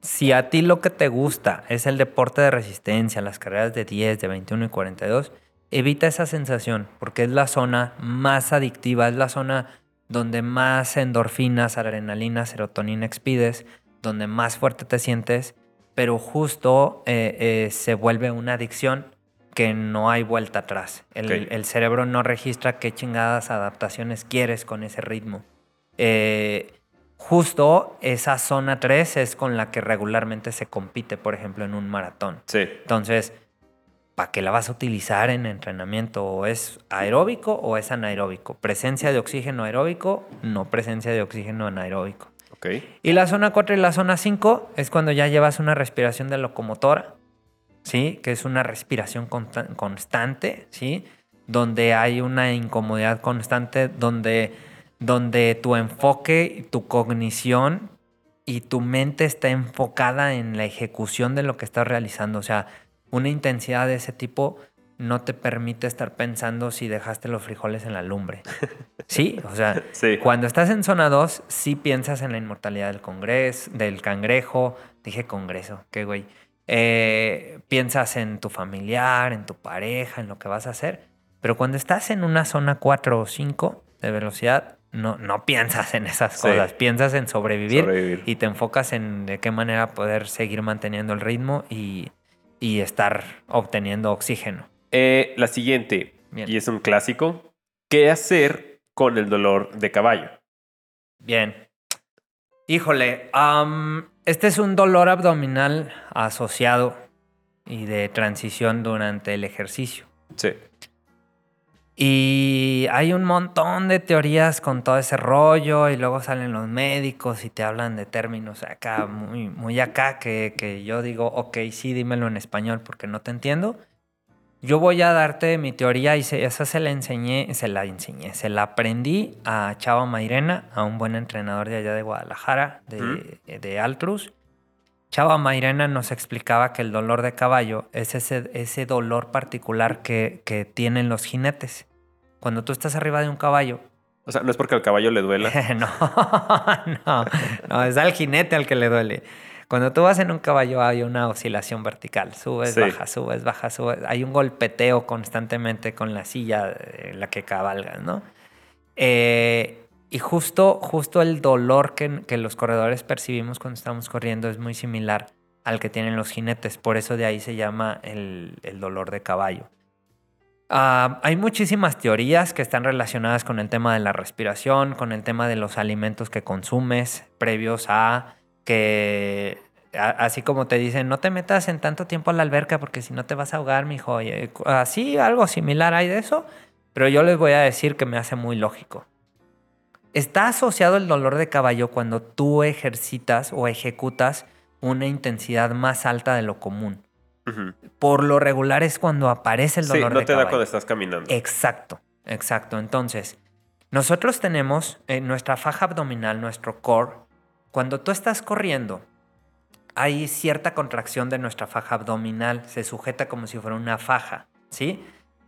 Si a ti lo que te gusta es el deporte de resistencia, las carreras de 10, de 21 y 42, evita esa sensación porque es la zona más adictiva, es la zona donde más endorfinas, adrenalina, serotonina expides, donde más fuerte te sientes, pero justo eh, eh, se vuelve una adicción que no hay vuelta atrás. El, cerebro no registra qué chingadas adaptaciones quieres con ese ritmo. Eh, justo esa zona 3 es con la que regularmente se compite, por ejemplo, en un maratón. Sí. Entonces, ¿para qué la vas a utilizar en entrenamiento? ¿O es aeróbico o es anaeróbico? Presencia de oxígeno aeróbico, no presencia de oxígeno anaeróbico. Okay. Y la zona 4 y la zona 5 es cuando ya llevas una respiración de locomotora, ¿sí? Que es una respiración constante, ¿sí? Donde hay una incomodidad constante, donde, donde tu enfoque, tu cognición y tu mente está enfocada en la ejecución de lo que estás realizando. O sea, una intensidad de ese tipo no te permite estar pensando si dejaste los frijoles en la lumbre. Sí, o sea, cuando estás en zona 2, sí piensas en la inmortalidad del congreso, del cangrejo. Dije congreso, qué güey. Eh, piensas en tu familiar, en tu pareja, en lo que vas a hacer. Pero cuando estás en una zona 4 o 5 de velocidad, no, no piensas en esas cosas. Piensas en sobrevivir, y te enfocas en de qué manera poder seguir manteniendo el ritmo y, y estar obteniendo oxígeno. Eh, la siguiente, y es un clásico. ¿Qué hacer con el dolor de caballo? Bien. Híjole, este es un dolor abdominal asociado y de transición durante el ejercicio. Sí. Y hay un montón de teorías con todo ese rollo y luego salen los médicos y te hablan de términos acá, muy, muy acá, que, que yo digo, ok, sí, dímelo en español porque no te entiendo. Yo voy a darte mi teoría y esa se la enseñé, se la enseñé, se la aprendí a Chava Mairena, a un buen entrenador de allá de Guadalajara, de, de Altrus. Chava Mairena nos explicaba que el dolor de caballo es ese, ese dolor particular que, que tienen los jinetes. Cuando tú estás arriba de un caballo, o sea, no es porque al caballo le duela. no, no, no, es al jinete al que le duele. Cuando tú vas en un caballo hay una oscilación vertical, subes, bajas, subes, bajas, subes. Hay un golpeteo constantemente con la silla en la que cabalgas, ¿no? Eh, y justo, justo el dolor que, que, los corredores percibimos cuando estamos corriendo es muy similar al que tienen los jinetes. Por eso de ahí se llama el, el dolor de caballo. Ah, hay muchísimas teorías que están relacionadas con el tema de la respiración, con el tema de los alimentos que consumes previos a que así como te dicen, no te metas en tanto tiempo a la alberca porque si no te vas a ahogar, mijo. Así, algo similar hay de eso, pero yo les voy a decir que me hace muy lógico. Está asociado el dolor de caballo cuando tú ejercitas o ejecutas una intensidad más alta de lo común. Por lo regular es cuando aparece el dolor de caballo. no te da cuando estás caminando. Exacto, exacto. Entonces, nosotros tenemos en nuestra faja abdominal, nuestro core, cuando tú estás corriendo, hay cierta contracción de nuestra faja abdominal, se sujeta como si fuera una faja, ¿sí?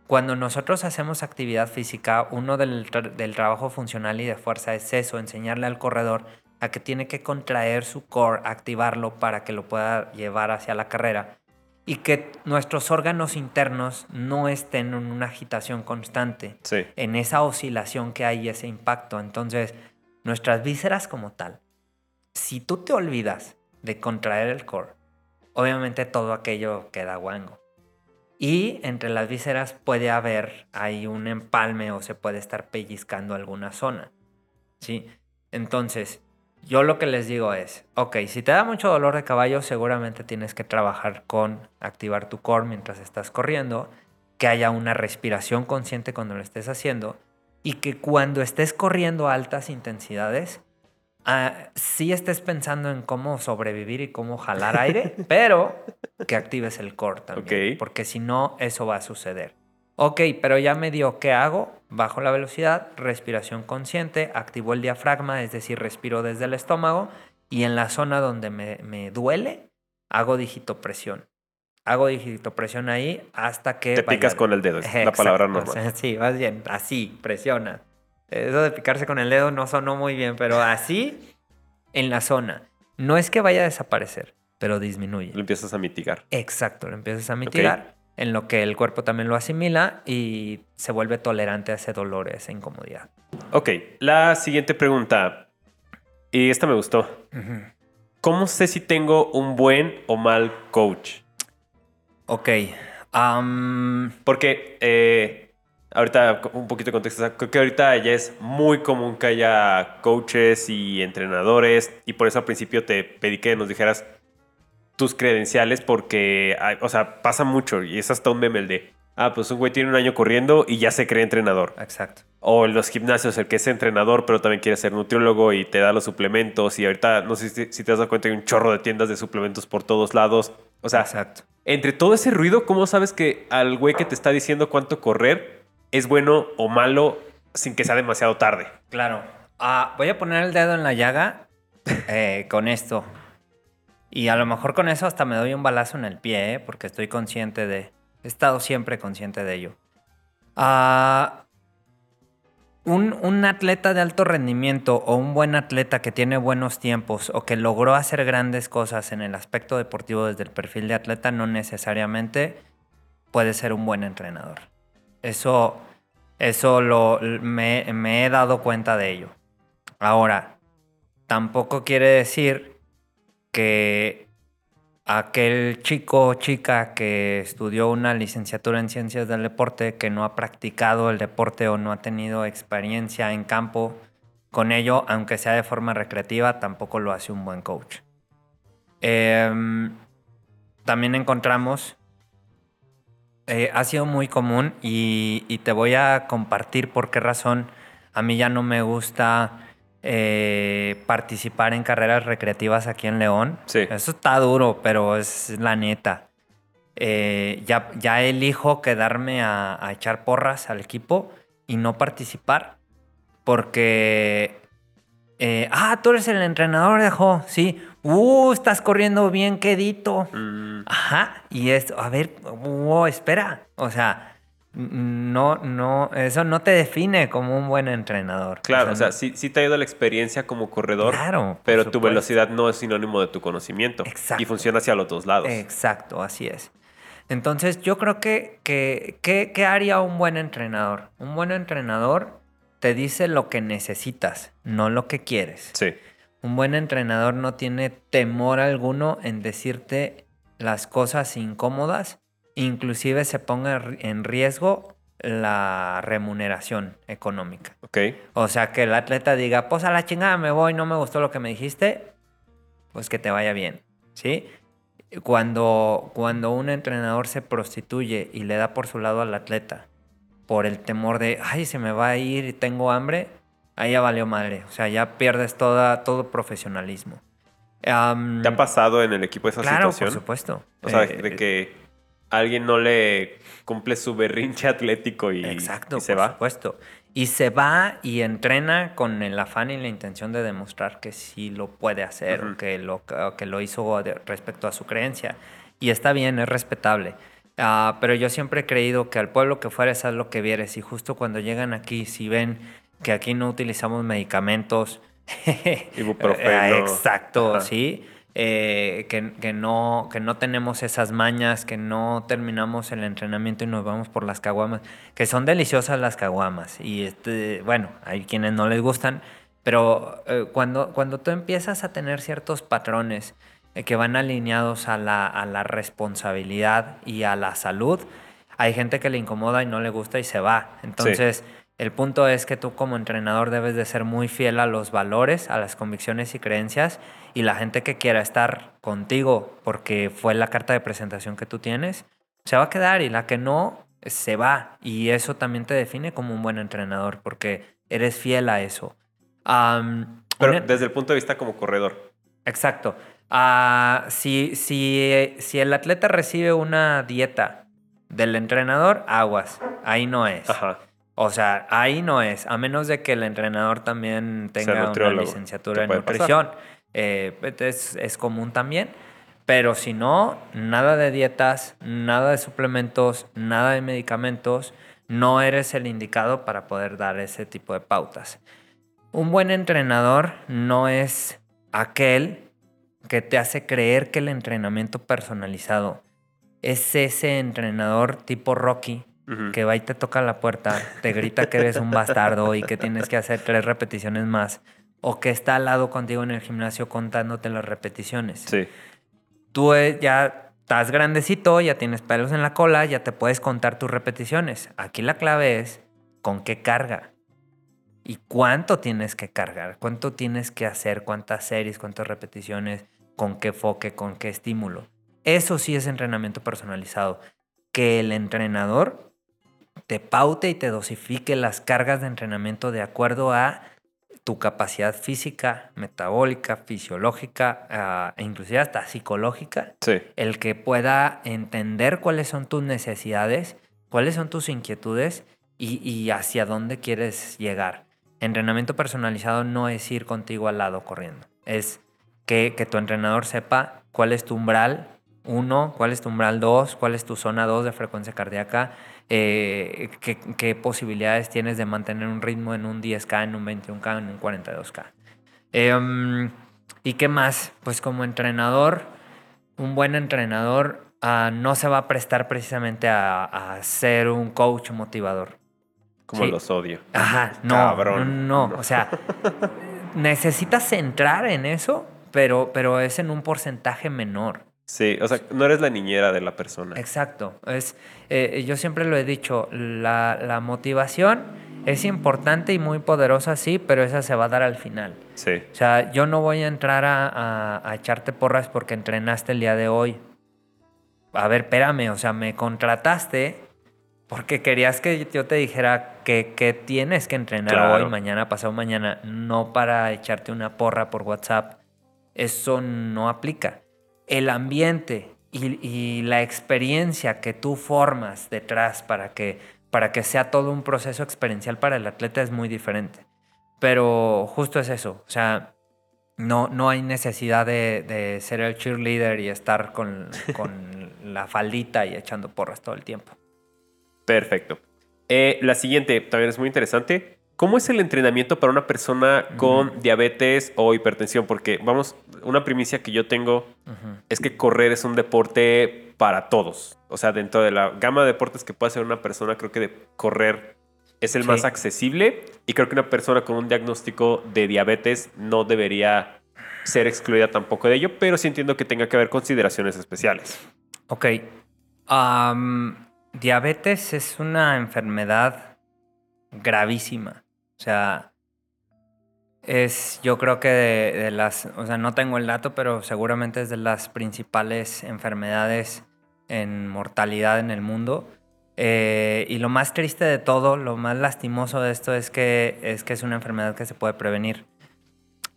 Cuando nosotros hacemos actividad física, uno del, del, trabajo funcional y de fuerza es eso, enseñarle al corredor a que tiene que contraer su core, activarlo para que lo pueda llevar hacia la carrera y que nuestros órganos internos no estén en una agitación constante, en esa oscilación que hay, ese impacto. Entonces, nuestras vísceras como tal, si tú te olvidas de contraer el core, obviamente todo aquello queda guango. Y entre las vísceras puede haber ahí un empalme o se puede estar pellizcando alguna zona. ¿Sí? Entonces, yo lo que les digo es, ok, si te da mucho dolor de caballo, seguramente tienes que trabajar con activar tu core mientras estás corriendo, que haya una respiración consciente cuando lo estés haciendo y que cuando estés corriendo altas intensidades, Ah, sí estés pensando en cómo sobrevivir y cómo jalar aire, pero que actives el core también. Porque si no, eso va a suceder. Ok, pero ya me dio, ¿qué hago? Bajo la velocidad, respiración consciente, activo el diafragma, es decir, respiro desde el estómago y en la zona donde me, me duele, hago digitopresión. Hago digitopresión ahí hasta que... Te picas con el dedo, es la palabra normal. Sí, más bien, así, presiona. Eso de picarse con el dedo no sonó muy bien, pero así en la zona. No es que vaya a desaparecer, pero disminuye. Lo empiezas a mitigar. Exacto, lo empiezas a mitigar. En lo que el cuerpo también lo asimila y se vuelve tolerante a ese dolor, a esa incomodidad. Ok, la siguiente pregunta. Y esta me gustó. ¿Cómo sé si tengo un buen o mal coach? Ok. Porque eh, ahorita un poquito de contexto, creo que ahorita ya es muy común que haya coaches y entrenadores y por eso al principio te pedí que nos dijeras tus credenciales porque, o sea, pasa mucho y es hasta un meme el de, ah, pues un güey tiene un año corriendo y ya se cree entrenador. Exacto. O en los gimnasios, el que es entrenador pero también quiere ser nutriólogo y te da los suplementos y ahorita, no sé si, te has dado cuenta, hay un chorro de tiendas de suplementos por todos lados. O sea, Exacto. entre todo ese ruido, ¿cómo sabes que al güey que te está diciendo cuánto correr es bueno o malo sin que sea demasiado tarde. Claro. Ah, voy a poner el dedo en la llaga. eh, con esto. Y a lo mejor con eso hasta me doy un balazo en el pie, ¿eh? porque estoy consciente de... He estado siempre consciente de ello. Ah, un, un, atleta de alto rendimiento o un buen atleta que tiene buenos tiempos o que logró hacer grandes cosas en el aspecto deportivo desde el perfil de atleta no necesariamente puede ser un buen entrenador. Eso, eso lo, me, me he dado cuenta de ello. Ahora, tampoco quiere decir que aquel chico o chica que estudió una licenciatura en ciencias del deporte, que no ha practicado el deporte o no ha tenido experiencia en campo con ello, aunque sea de forma recreativa, tampoco lo hace un buen coach. Em, también encontramos, eh, ha sido muy común y, y te voy a compartir por qué razón a mí ya no me gusta eh, participar en carreras recreativas aquí en León. Sí. Eso está duro, pero es la neta. Eh, ya, ya elijo quedarme a, echar porras al equipo y no participar porque... Eh, ah, tú eres el entrenador de Jo, sí. Uh, estás corriendo bien quedito. Mm. Ajá. Y esto, a ver, uh, espera. O sea, no, no, eso no te define como un buen entrenador. Claro, o sea, sí, sí, te ha ido la experiencia como corredor, claro, pero tu velocidad no es sinónimo de tu conocimiento. Exacto. Y funciona hacia los dos lados. Exacto, así es. Entonces, yo creo que, que, ¿qué haría un buen entrenador? Un buen entrenador te dice lo que necesitas, no lo que quieres. Sí. Un buen entrenador no tiene temor alguno en decirte las cosas incómodas inclusive se ponga en riesgo la remuneración económica. Ok. O sea, que el atleta diga, pues a la chingada me voy, no me gustó lo que me dijiste, pues que te vaya bien, ¿sí? Cuando, cuando un entrenador se prostituye y le da por su lado al atleta por el temor de, ay, se me va a ir y tengo hambre, ahí ya valió madre. O sea, ya pierdes toda, todo profesionalismo. ¿Te ha pasado en el equipo esa claro, situación? por supuesto. O sea, de eh, que alguien no le cumple su berrinche atlético y, Exacto, se por va. supuesto. Y se va y entrena con el afán y la intención de demostrar que sí lo puede hacer que lo, que lo hizo respecto a su creencia. Y está bien, es respetable. Ah, pero yo siempre he creído que al pueblo que fueres haz lo que vieres. Y justo cuando llegan aquí, si ven que aquí no utilizamos medicamentos. Ibuprofeno. Exacto, sí eh, que, no, que no tenemos esas mañas, que no terminamos el entrenamiento y nos vamos por las caguamas, que son deliciosas las caguamas. Y este, bueno, hay quienes no les gustan, pero eh, cuando, cuando tú empiezas a tener ciertos patrones que van alineados a la, a la responsabilidad y a la salud, hay gente que le incomoda y no le gusta y se va. Entonces... El punto es que tú como entrenador debes de ser muy fiel a los valores, a las convicciones y creencias y la gente que quiera estar contigo porque fue la carta de presentación que tú tienes, se va a quedar y la que no, se va. Y eso también te define como un buen entrenador porque eres fiel a eso. Pero desde el punto de vista como corredor. Exacto. Ah, si, si, si el atleta recibe una dieta del entrenador, aguas. Ahí no es. Ajá. O sea, ahí no es, a menos de que el entrenador también tenga una licenciatura en nutrición. Eh, es, común también. Pero si no, nada de dietas, nada de suplementos, nada de medicamentos, no eres el indicado para poder dar ese tipo de pautas. Un buen entrenador no es aquel que te hace creer que el entrenamiento personalizado es ese entrenador tipo Rocky que va y te toca la puerta, te grita que eres un bastardo y que tienes que hacer tres repeticiones más, o que está al lado contigo en el gimnasio contándote las repeticiones. Sí. Tú eh, ya estás grandecito, ya tienes pelos en la cola, ya te puedes contar tus repeticiones. Aquí la clave es con qué carga. ¿Y cuánto tienes que cargar? ¿Cuánto tienes que hacer? ¿Cuántas series? ¿Cuántas repeticiones? ¿Con qué enfoque? ¿Con qué estímulo? Eso sí es entrenamiento personalizado. Que el entrenador te paute y te dosifique las cargas de entrenamiento de acuerdo a tu capacidad física, metabólica, fisiológica e inclusive hasta psicológica. Sí. El que pueda entender cuáles son tus necesidades, cuáles son tus inquietudes y, y hacia dónde quieres llegar. Entrenamiento personalizado no es ir contigo al lado corriendo. Es que, tu entrenador sepa cuál es tu umbral 1, cuál es tu umbral 2, cuál es tu zona 2 de frecuencia cardíaca, eh, qué, posibilidades tienes de mantener un ritmo en un 10K, en un 21K, en un 42K. Em, ¿Y qué más? Pues como entrenador, un buen entrenador ah, no se va a prestar precisamente a, ser un coach motivador. Como los odio. Ajá, no, no, no, o sea, necesitas entrar en eso, pero, pero es en un porcentaje menor. Sí, o sea, no eres la niñera de la persona. Exacto. Es, eh, yo siempre lo he dicho, la, la motivación es importante y muy poderosa, sí, pero esa se va a dar al final. Sí. O sea, yo no voy a entrar a, echarte porras porque entrenaste el día de hoy. A ver, espérame, o sea, me contrataste porque querías que yo te dijera que, tienes que entrenar hoy, mañana, pasado mañana, no para echarte una porra por WhatsApp. Eso no aplica. El ambiente y, y la experiencia que tú formas detrás para que para que sea todo un proceso experiencial para el atleta es muy diferente. Pero justo es eso, o sea, no, no hay necesidad de, ser el cheerleader y estar con, con la faldita y echando porras todo el tiempo. Perfecto. Eh, la siguiente también es muy interesante. ¿Cómo es el entrenamiento para una persona con diabetes o hipertensión? Porque, vamos, una primicia que yo tengo es que correr es un deporte para todos. O sea, dentro de la gama de deportes que puede hacer una persona, creo que de correr es el más accesible y creo que una persona con un diagnóstico de diabetes no debería ser excluida tampoco de ello, pero sí entiendo que tenga que haber consideraciones especiales. Ok. diabetes es una enfermedad gravísima. O sea, es yo creo que de, las, o sea, no tengo el dato, pero seguramente es de las principales enfermedades en mortalidad en el mundo. Eh, y lo más triste de todo, lo más lastimoso de esto es que es, que es una enfermedad que se puede prevenir.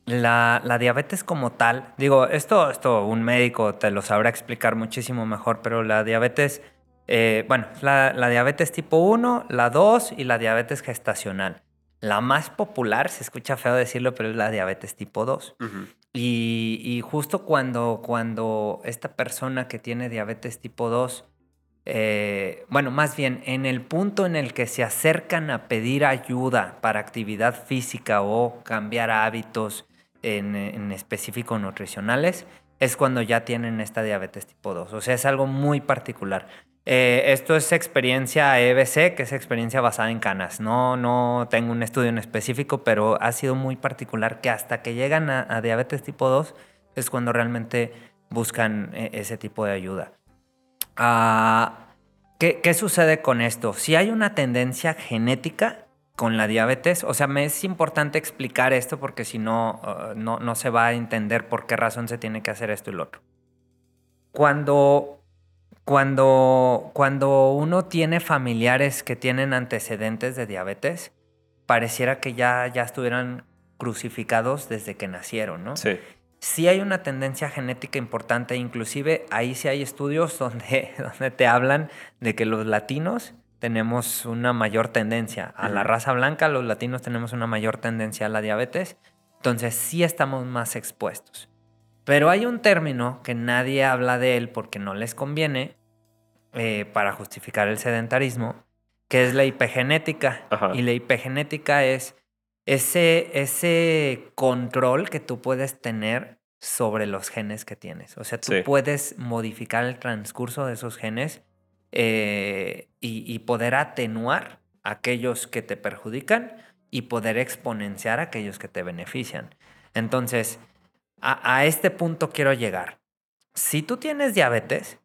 La, la, diabetes como tal, digo, esto, esto un médico te lo sabrá explicar muchísimo mejor, pero la diabetes, eh, bueno, la, la diabetes tipo 1, la 2 y la diabetes gestacional. La más popular, se escucha feo decirlo, pero es la diabetes tipo 2. y, justo cuando, cuando esta persona que tiene diabetes tipo 2, eh, bueno, más bien en el punto en el que se acercan a pedir ayuda para actividad física o cambiar hábitos en, en específico nutricionales, es cuando ya tienen esta diabetes tipo 2. O sea, es algo muy particular. Eh, esto es experiencia EBC, que es experiencia basada en canas. No, no tengo un estudio en específico, pero ha sido muy particular que hasta que llegan a, diabetes tipo 2 es cuando realmente buscan eh, ese tipo de ayuda. Ah, ¿qué, sucede con esto? Si hay una tendencia genética con la diabetes, o sea, me es importante explicar esto porque si no, no, no se va a entender por qué razón se tiene que hacer esto y lo otro. Cuando cuando, cuando uno tiene familiares que tienen antecedentes de diabetes, pareciera que ya, ya estuvieran crucificados desde que nacieron, ¿no? Sí. Sí hay una tendencia genética importante, inclusive ahí sí hay estudios donde, donde te hablan de que los latinos tenemos una mayor tendencia a la raza blanca, los latinos tenemos una mayor tendencia a la diabetes, entonces sí estamos más expuestos. Pero hay un término que nadie habla de él porque no les conviene eh, para justificar el sedentarismo, que es la hipegenética. Y la hipegenética es ese, ese control que tú puedes tener sobre los genes que tienes. O sea, tú puedes modificar el transcurso de esos genes eh, y, poder atenuar aquellos que te perjudican y poder exponenciar aquellos que te benefician. Entonces, a, este punto quiero llegar. Si tú tienes diabetes,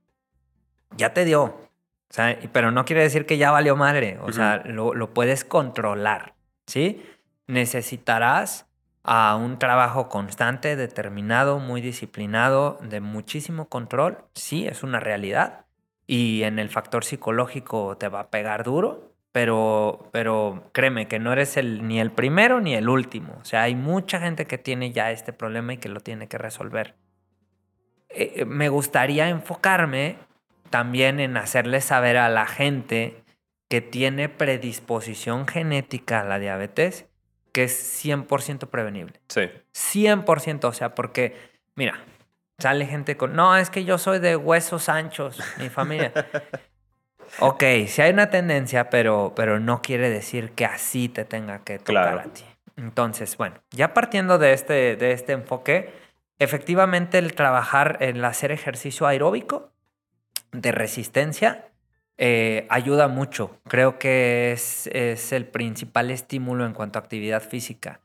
ya te dio. O sea, pero no quiere decir que ya valió madre. O sea, lo, lo, puedes controlar. ¿Sí? Necesitarás a un trabajo constante, determinado, muy disciplinado, de muchísimo control. Sí, es una realidad. Y en el factor psicológico te va a pegar duro. Pero, pero créeme que no eres el, ni el primero ni el último. O sea, hay mucha gente que tiene ya este problema y que lo tiene que resolver. Eh, me gustaría enfocarme también en hacerle saber a la gente que tiene predisposición genética a la diabetes que es 100% prevenible. Sí. 100%, o sea, porque, mira, sale gente con, no, es que yo soy de huesos anchos, mi familia. ok, sí hay una tendencia, pero, pero no quiere decir que así te tenga que tocar a ti. Entonces, bueno, ya partiendo de este, de este enfoque, efectivamente el trabajar, el hacer ejercicio aeróbico de resistencia, eh, ayuda mucho. Creo que es, es, el principal estímulo en cuanto a actividad física.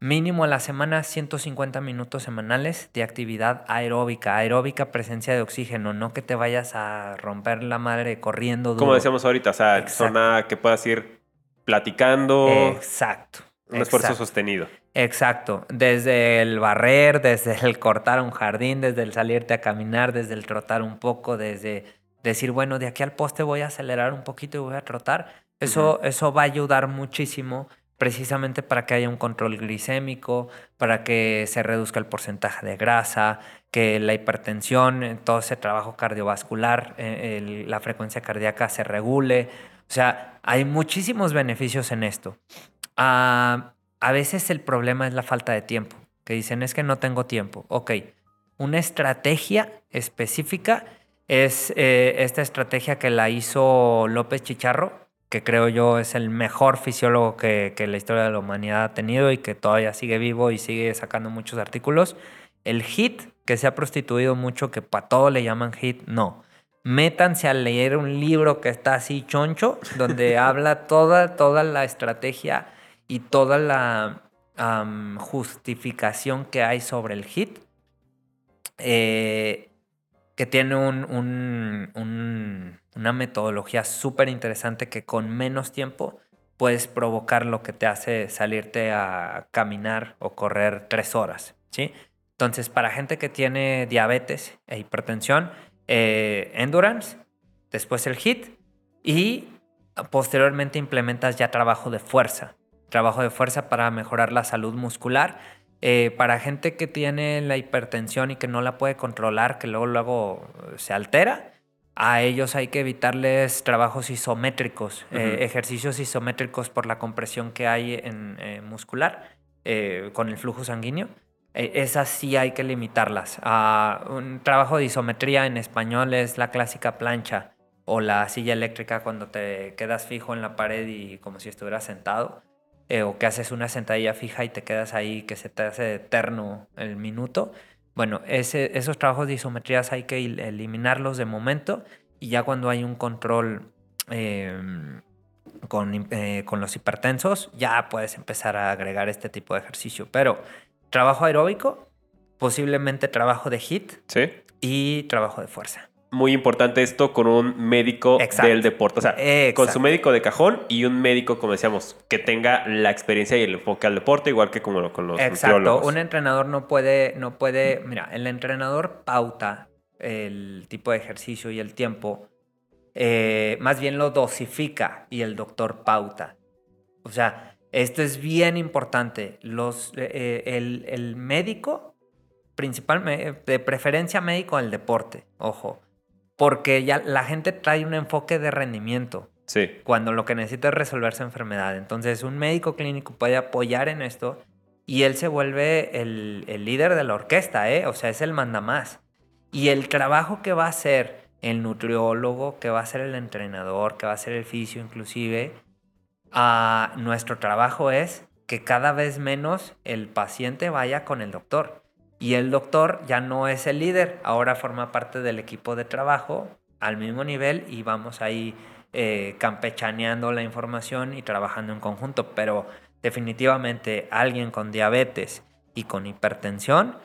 Mínimo a la semana 150 minutos semanales de actividad aeróbica. Aeróbica, presencia de oxígeno, no que te vayas a romper la madre corriendo. Como decíamos ahorita, o sea, zona que puedas ir platicando. Exacto. Un esfuerzo sostenido. Exacto. Desde el barrer, desde el cortar un jardín, desde el salirte a caminar, desde el trotar un poco, desde decir, bueno, de aquí al poste voy a acelerar un poquito y voy a trotar. Eso, eso va a ayudar muchísimo precisamente para que haya un control glicémico, para que se reduzca el porcentaje de grasa, que la hipertensión, todo ese trabajo cardiovascular, eh, la frecuencia cardíaca se regule. O sea, hay muchísimos beneficios en esto. Ah, a veces el problema es la falta de tiempo, que dicen es que no tengo tiempo. Ok, una estrategia específica es eh, esta estrategia que la hizo López Chicharro, que creo yo es el mejor fisiólogo que, la historia de la humanidad ha tenido y que todavía sigue vivo y sigue sacando muchos artículos. El HIT, que se ha prostituido mucho, que para todo le llaman HIT, no. Métanse a leer un libro que está así choncho, donde habla toda, toda la estrategia y toda la justificación que hay sobre el HIT. Eh, que tiene un, una metodología súper interesante que con menos tiempo puedes provocar lo que te hace salirte a caminar o correr tres horas, ¿sí? Entonces, para gente que tiene diabetes e hipertensión, eh, endurance, después el HIT y posteriormente implementas ya trabajo de fuerza, trabajo de fuerza para mejorar la salud muscular eh, para gente que tiene la hipertensión y que no la puede controlar, que luego, luego se altera, a ellos hay que evitarles trabajos isométricos, eh, ejercicios isométricos por la compresión que hay en eh, muscular con el flujo sanguíneo. esas sí hay que limitarlas. Un trabajo de isometría en español es la clásica plancha o la silla eléctrica cuando te quedas fijo en la pared y como si estuvieras sentado. Eh, o que haces una sentadilla fija y te quedas ahí, que se te hace eterno el minuto. Bueno, ese, esos trabajos de isometrías hay que eliminarlos de momento y ya cuando hay un control em, con, eh, con, los hipertensos, ya puedes empezar a agregar este tipo de ejercicio. Pero trabajo aeróbico, posiblemente trabajo de HIT y trabajo de fuerza muy importante esto con un médico del deporte. O sea, con su médico de cajón y un médico, como decíamos, que tenga la experiencia y el enfoque al deporte, igual que como con los Exacto. Un entrenador no puede, no puede. Mira, el entrenador pauta el tipo de ejercicio y el tiempo. Eh, más bien lo dosifica y el doctor pauta. O sea, esto es bien importante. Los, eh, el, el médico, principalmente, de preferencia médico al deporte, ojo porque ya la gente trae un enfoque de rendimiento. Sí. Cuando lo que necesita es resolver su enfermedad. Entonces, un médico clínico puede apoyar en esto y él se vuelve el, líder de la orquesta, ¿eh? O sea, es el mandamás. Y el trabajo que va a hacer el nutriólogo, que va a hacer el entrenador, que va a hacer el fisio inclusive, a nuestro trabajo es que cada vez menos el paciente vaya con el doctor. Y el doctor ya no es el líder, ahora forma parte del equipo de trabajo al mismo nivel y vamos ahí eh, campechaneando la información y trabajando en conjunto. Pero definitivamente alguien con diabetes y con hipertensión,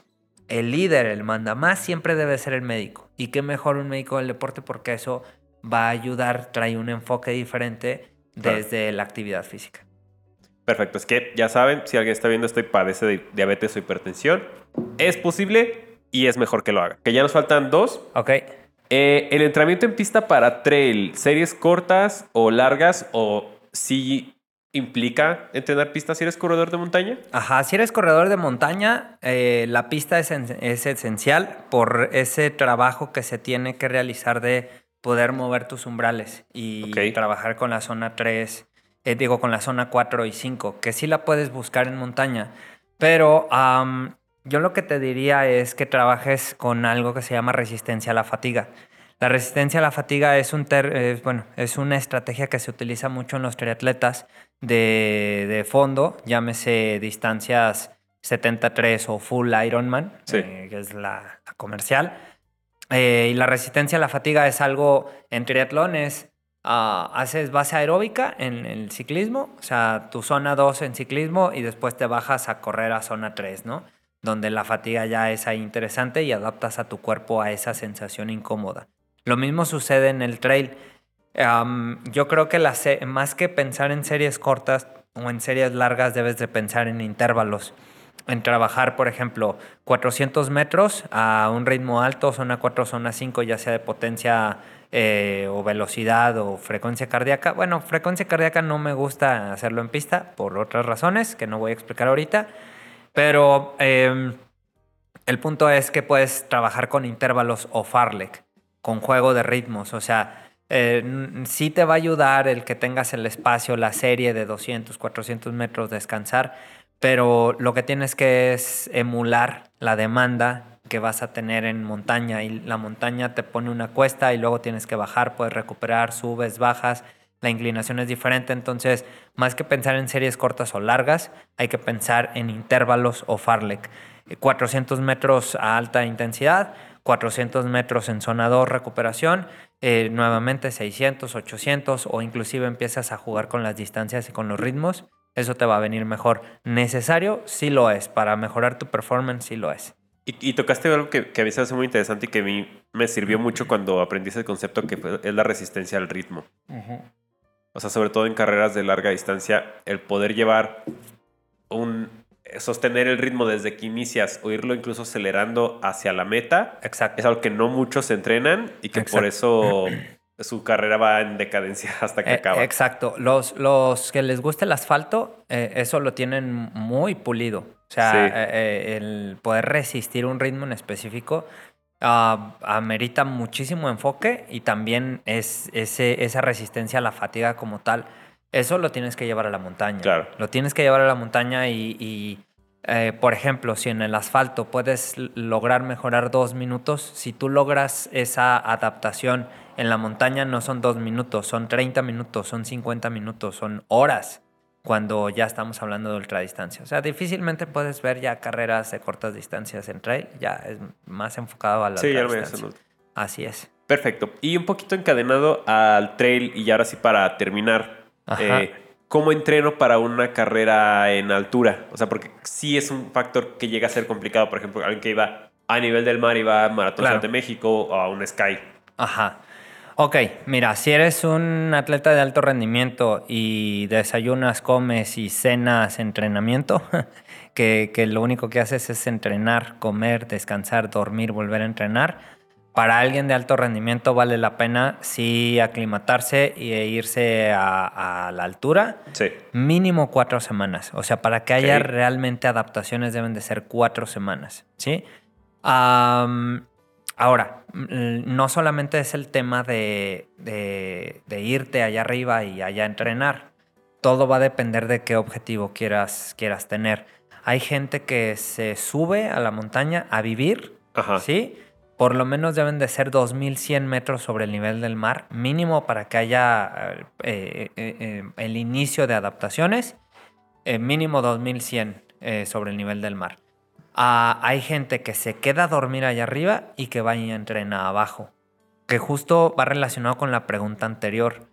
el líder, el manda más, siempre debe ser el médico. Y qué mejor un médico del deporte porque eso va a ayudar, trae un enfoque diferente desde la actividad física. Perfecto, es que ya saben, si alguien está viendo esto y padece de diabetes o hipertensión, es posible y es mejor que lo haga. Que ya nos faltan dos. Ok. Eh, el entrenamiento en pista para trail, series cortas o largas o si implica entrenar pista si eres corredor de montaña? Ajá, si eres corredor de montaña, eh, la pista es, es, esencial por ese trabajo que se tiene que realizar de poder mover tus umbrales y trabajar con la zona 3 eh, digo con la zona 4 y 5, que sí la puedes buscar en montaña, pero yo lo que te diría es que trabajes con algo que se llama resistencia a la fatiga. La resistencia a la fatiga es, un bueno, es una estrategia que se utiliza mucho en los triatletas de, fondo, llámese distancias 73 o full Ironman, eh, que es la, comercial. Eh, y la resistencia a la fatiga es algo en triatlones. Ah, haces base aeróbica en el ciclismo, o sea, tu zona 2 en ciclismo y después te bajas a correr a zona 3, ¿no? Donde la fatiga ya es ahí interesante y adaptas a tu cuerpo a esa sensación incómoda. Lo mismo sucede en el trail. yo creo que más que pensar en series cortas o en series largas, debes de pensar en intervalos. En trabajar, por ejemplo, 400 metros a un ritmo alto, zona 4, zona 5, ya sea de potencia eh, o velocidad o frecuencia cardíaca. Bueno, frecuencia cardíaca no me gusta hacerlo en pista por otras razones que no voy a explicar ahorita. Pero em, el punto es que puedes trabajar con intervalos o Farlek con juego de ritmos. O sea, eh, sí te va a ayudar el que tengas el espacio, la serie de 200, 400 metros descansar, pero lo que tienes que es emular la demanda que vas a tener en montaña y la montaña te pone una cuesta y luego tienes que bajar, puedes recuperar, subes, bajas, la inclinación es diferente, entonces más que pensar en series cortas o largas, hay que pensar en intervalos o farlek. 400 metros a alta intensidad, 400 metros en zona 2 recuperación, eh, nuevamente 600, 800 o inclusive empiezas a jugar con las distancias y con los ritmos, eso te va a venir mejor. ¿Necesario? Sí lo es. Para mejorar tu performance, sí lo es. Y, tocaste algo que, que a mí se hace muy interesante y que a mí me sirvió mucho cuando aprendí ese concepto que es la resistencia al ritmo. O sea, sobre todo en carreras de larga distancia, el poder llevar un, sostener el ritmo desde que inicias o irlo incluso acelerando hacia la meta. Exacto. Es algo que no muchos entrenan y que por eso su carrera va en decadencia hasta que eh, acaba. Exacto. Los, los que les gusta el asfalto, eh, eso lo tienen muy pulido. O sea, eh, el poder resistir un ritmo en específico ah, amerita muchísimo enfoque y también es ese, esa resistencia a la fatiga como tal eso lo tienes que llevar a la montaña. Claro. Lo tienes que llevar a la montaña y, eh, por ejemplo, si en el asfalto puedes lograr mejorar dos minutos, si tú logras esa adaptación en la montaña no son dos minutos, son 30 minutos, son 50 minutos, son horas cuando ya estamos hablando de ultradistancia. O sea, difícilmente puedes ver ya carreras de cortas distancias en trail, ya es más enfocado a la sí, Así es. Perfecto. Y un poquito encadenado al trail y ahora sí para terminar, eh, ¿Cómo entreno para una carrera en altura? O sea, porque sí es un factor que llega a ser complicado. Por ejemplo, alguien que iba a nivel del mar, iba a Maratón de México o a un Sky. Ajá. Ok, mira, si eres un atleta de alto rendimiento y desayunas, comes y cenas entrenamiento, que, que lo único que haces es entrenar, comer, descansar, dormir, volver a entrenar, para alguien de alto rendimiento vale la pena sí aclimatarse e irse a, la altura. Sí. Mínimo cuatro semanas. O sea, para que haya realmente adaptaciones deben de ser cuatro semanas. ¿Sí? ahora, no solamente es el tema de, de, irte allá arriba y allá entrenar. Todo va a depender de qué objetivo quieras, quieras tener. Hay gente que se sube a la montaña a vivir. Ajá. ¿Sí? Por lo menos deben de ser 2.100 metros sobre el nivel del mar, mínimo para que haya eh, eh, eh, el inicio de adaptaciones, mínimo 2.100 sobre el nivel del mar. Ah, hay gente que se queda a dormir allá arriba y que va y entrena abajo, que justo va relacionado con la pregunta anterior.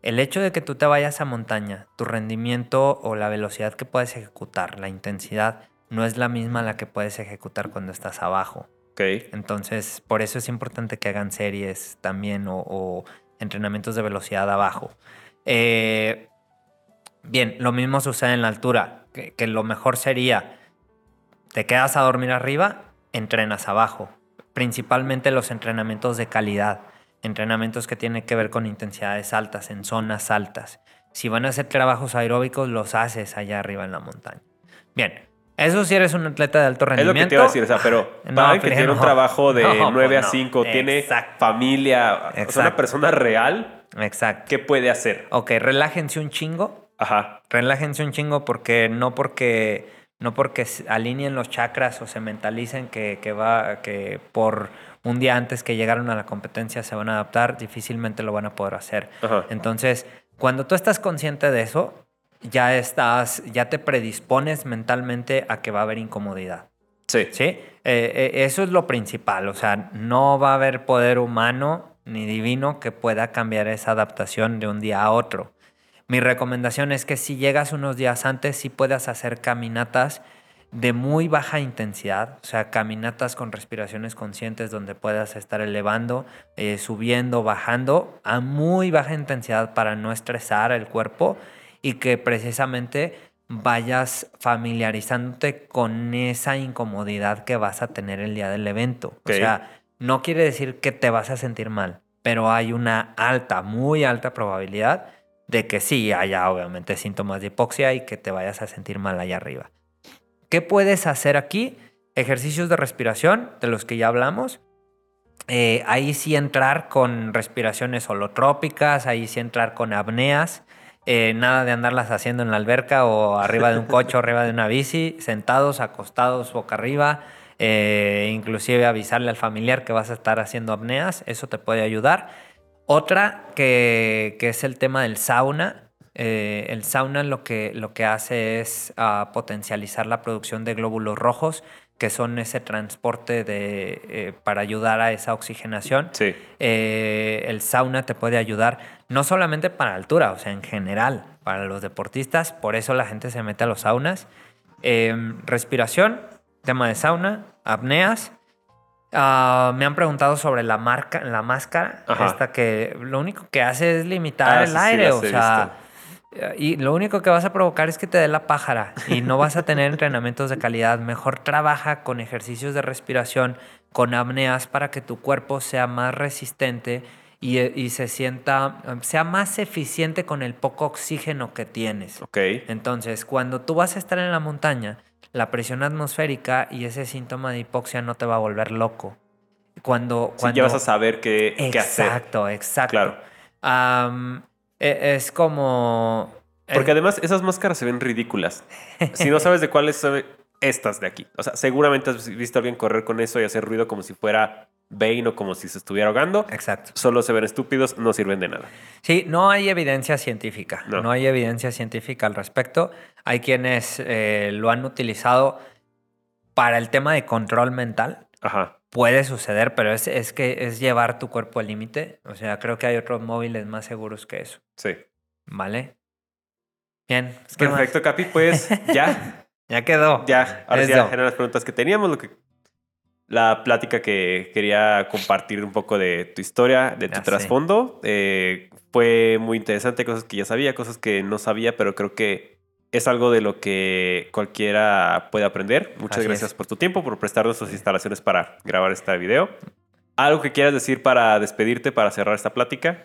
El hecho de que tú te vayas a montaña, tu rendimiento o la velocidad que puedes ejecutar, la intensidad, no es la misma la que puedes ejecutar cuando estás abajo. Entonces, por eso es importante que hagan series también o, entrenamientos de velocidad abajo. Eh, bien, lo mismo sucede en la altura, que, lo mejor sería, te quedas a dormir arriba, entrenas abajo. Principalmente los entrenamientos de calidad, entrenamientos que tienen que ver con intensidades altas, en zonas altas. Si van a hacer trabajos aeróbicos, los haces allá arriba en la montaña. Bien, eso si eres un atleta de alto rendimiento. Es lo que te iba a decir, o sea, pero para que tiene un trabajo de 9 a 5, tiene familia, es una persona real. Exacto. ¿Qué puede hacer? Ok, relájense un chingo Ajá. Relájense un chingo porque no porque no porque alineen los chakras o se mentalicen que, que, va que por un día antes que llegaron a la competencia se van a adaptar, difícilmente lo van a poder hacer. Entonces, cuando tú estás consciente de eso, ya estás, ya te predispones mentalmente a que va a haber incomodidad. Sí. ¿Sí? Eh, eh, eso es lo principal. O sea, no va a haber poder humano ni divino que pueda cambiar esa adaptación de un día a otro. Mi recomendación es que si llegas unos días antes, sí puedas hacer caminatas de muy baja intensidad, o sea, caminatas con respiraciones conscientes donde puedas estar elevando, eh, subiendo, bajando a muy baja intensidad para no estresar el cuerpo y que precisamente vayas familiarizándote con esa incomodidad que vas a tener el día del evento. O sea, no quiere decir que te vas a sentir mal, pero hay una alta, muy alta probabilidad de que sí haya obviamente síntomas de hipoxia y que te vayas a sentir mal allá arriba. ¿Qué puedes hacer aquí? Ejercicios de respiración, de los que ya hablamos. Eh, ahí sí entrar con respiraciones holotrópicas, ahí sí entrar con apneas. Eh, nada de andarlas haciendo en la alberca o arriba de un coche o arriba de una bici, sentados, acostados, boca arriba. Eh, inclusive avisarle al familiar que vas a estar haciendo apneas, eso te puede ayudar. Otra que, que es el tema del sauna. Eh, el sauna lo que, lo que hace es ah, potencializar la producción de glóbulos rojos, que son ese transporte de, eh, para ayudar a esa oxigenación. Sí. Eh, el sauna te puede ayudar no solamente para altura, o sea, en general, para los deportistas, por eso la gente se mete a los saunas. Em, respiración, tema de sauna, apneas. Ah, me han preguntado sobre la marca, la máscara, esta que lo único que hace es limitar ah, el aire, o sea, y lo único que vas a provocar es que te dé la pájara y no vas a tener entrenamientos de calidad. Mejor trabaja con ejercicios de respiración, con apneas para que tu cuerpo sea más resistente y, se sienta, sea más eficiente con el poco oxígeno que tienes. Ok. Entonces, cuando tú vas a estar en la montaña, la presión atmosférica y ese síntoma de hipoxia no te va a volver loco. Cuando, cuando... ya vas a saber qué, hacer. Exacto, exacto. Claro. Es como... Porque además esas máscaras se ven ridículas. Si no sabes de cuáles son estas de aquí. O sea, seguramente has visto a alguien correr con eso y hacer ruido como si fuera Bane o como si se estuviera ahogando. Exacto. Solo se ven estúpidos, no sirven de nada. Sí, no hay evidencia científica. No, hay evidencia científica al respecto. Hay quienes eh, lo han utilizado para el tema de control mental. Ajá puede suceder, pero es, es que es llevar tu cuerpo al límite. O sea, creo que hay otros móviles más seguros que eso. Sí. ¿Vale? Bien. Perfecto, Capi. Pues ya. ya quedó. Ya. Ahora ya eran las preguntas que teníamos. Lo que, la plática que quería compartir un poco de tu historia, de tu trasfondo. Eh, fue muy interesante, cosas que ya sabía, cosas que no sabía, pero creo que es algo de lo que cualquiera puede aprender. Muchas gracias por tu tiempo, por prestarnos sus instalaciones para grabar este video. ¿Algo que quieras decir para despedirte, para cerrar esta plática?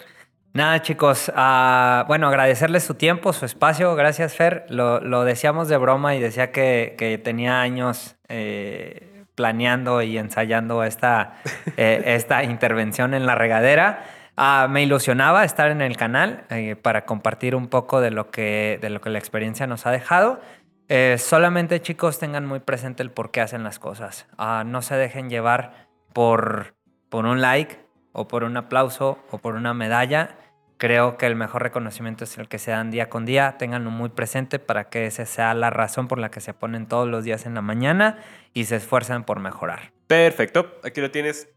Nada, chicos. Uh, bueno, agradecerles su tiempo, su espacio. Gracias, Fer. Lo, lo decíamos de broma y decía que, que tenía años eh, planeando y ensayando esta, eh, esta intervención en la regadera. Ah, me ilusionaba estar en el canal eh, para compartir un poco de lo que, de lo que la experiencia nos ha dejado. Eh, solamente chicos tengan muy presente el por qué hacen las cosas. Ah, no se dejen llevar por, por un like o por un aplauso o por una medalla. Creo que el mejor reconocimiento es el que se dan día con día. Ténganlo muy presente para que esa sea la razón por la que se ponen todos los días en la mañana y se esfuerzan por mejorar. Perfecto. Aquí lo tienes.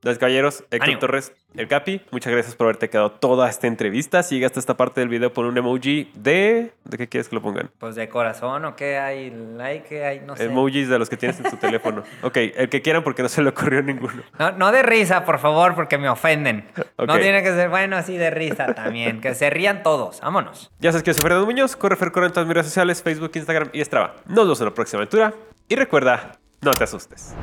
Caballeros, Héctor Torres, el Capi, muchas gracias por haberte quedado toda esta entrevista. Sigue hasta esta parte del video por un emoji de... ¿De qué quieres que lo pongan? Pues de corazón o qué hay, like, hay, no sé. Emojis de los que tienes en tu teléfono. Ok, el que quieran porque no se le ocurrió ninguno. No, no de risa, por favor, porque me ofenden. No tiene que ser, bueno, así de risa también. Que se rían todos. Vámonos. Ya sabes que soy Fernando Muñoz, corre Fer en todas mis redes sociales, Facebook, Instagram y Strava. Nos vemos en la próxima aventura. Y recuerda, no te asustes.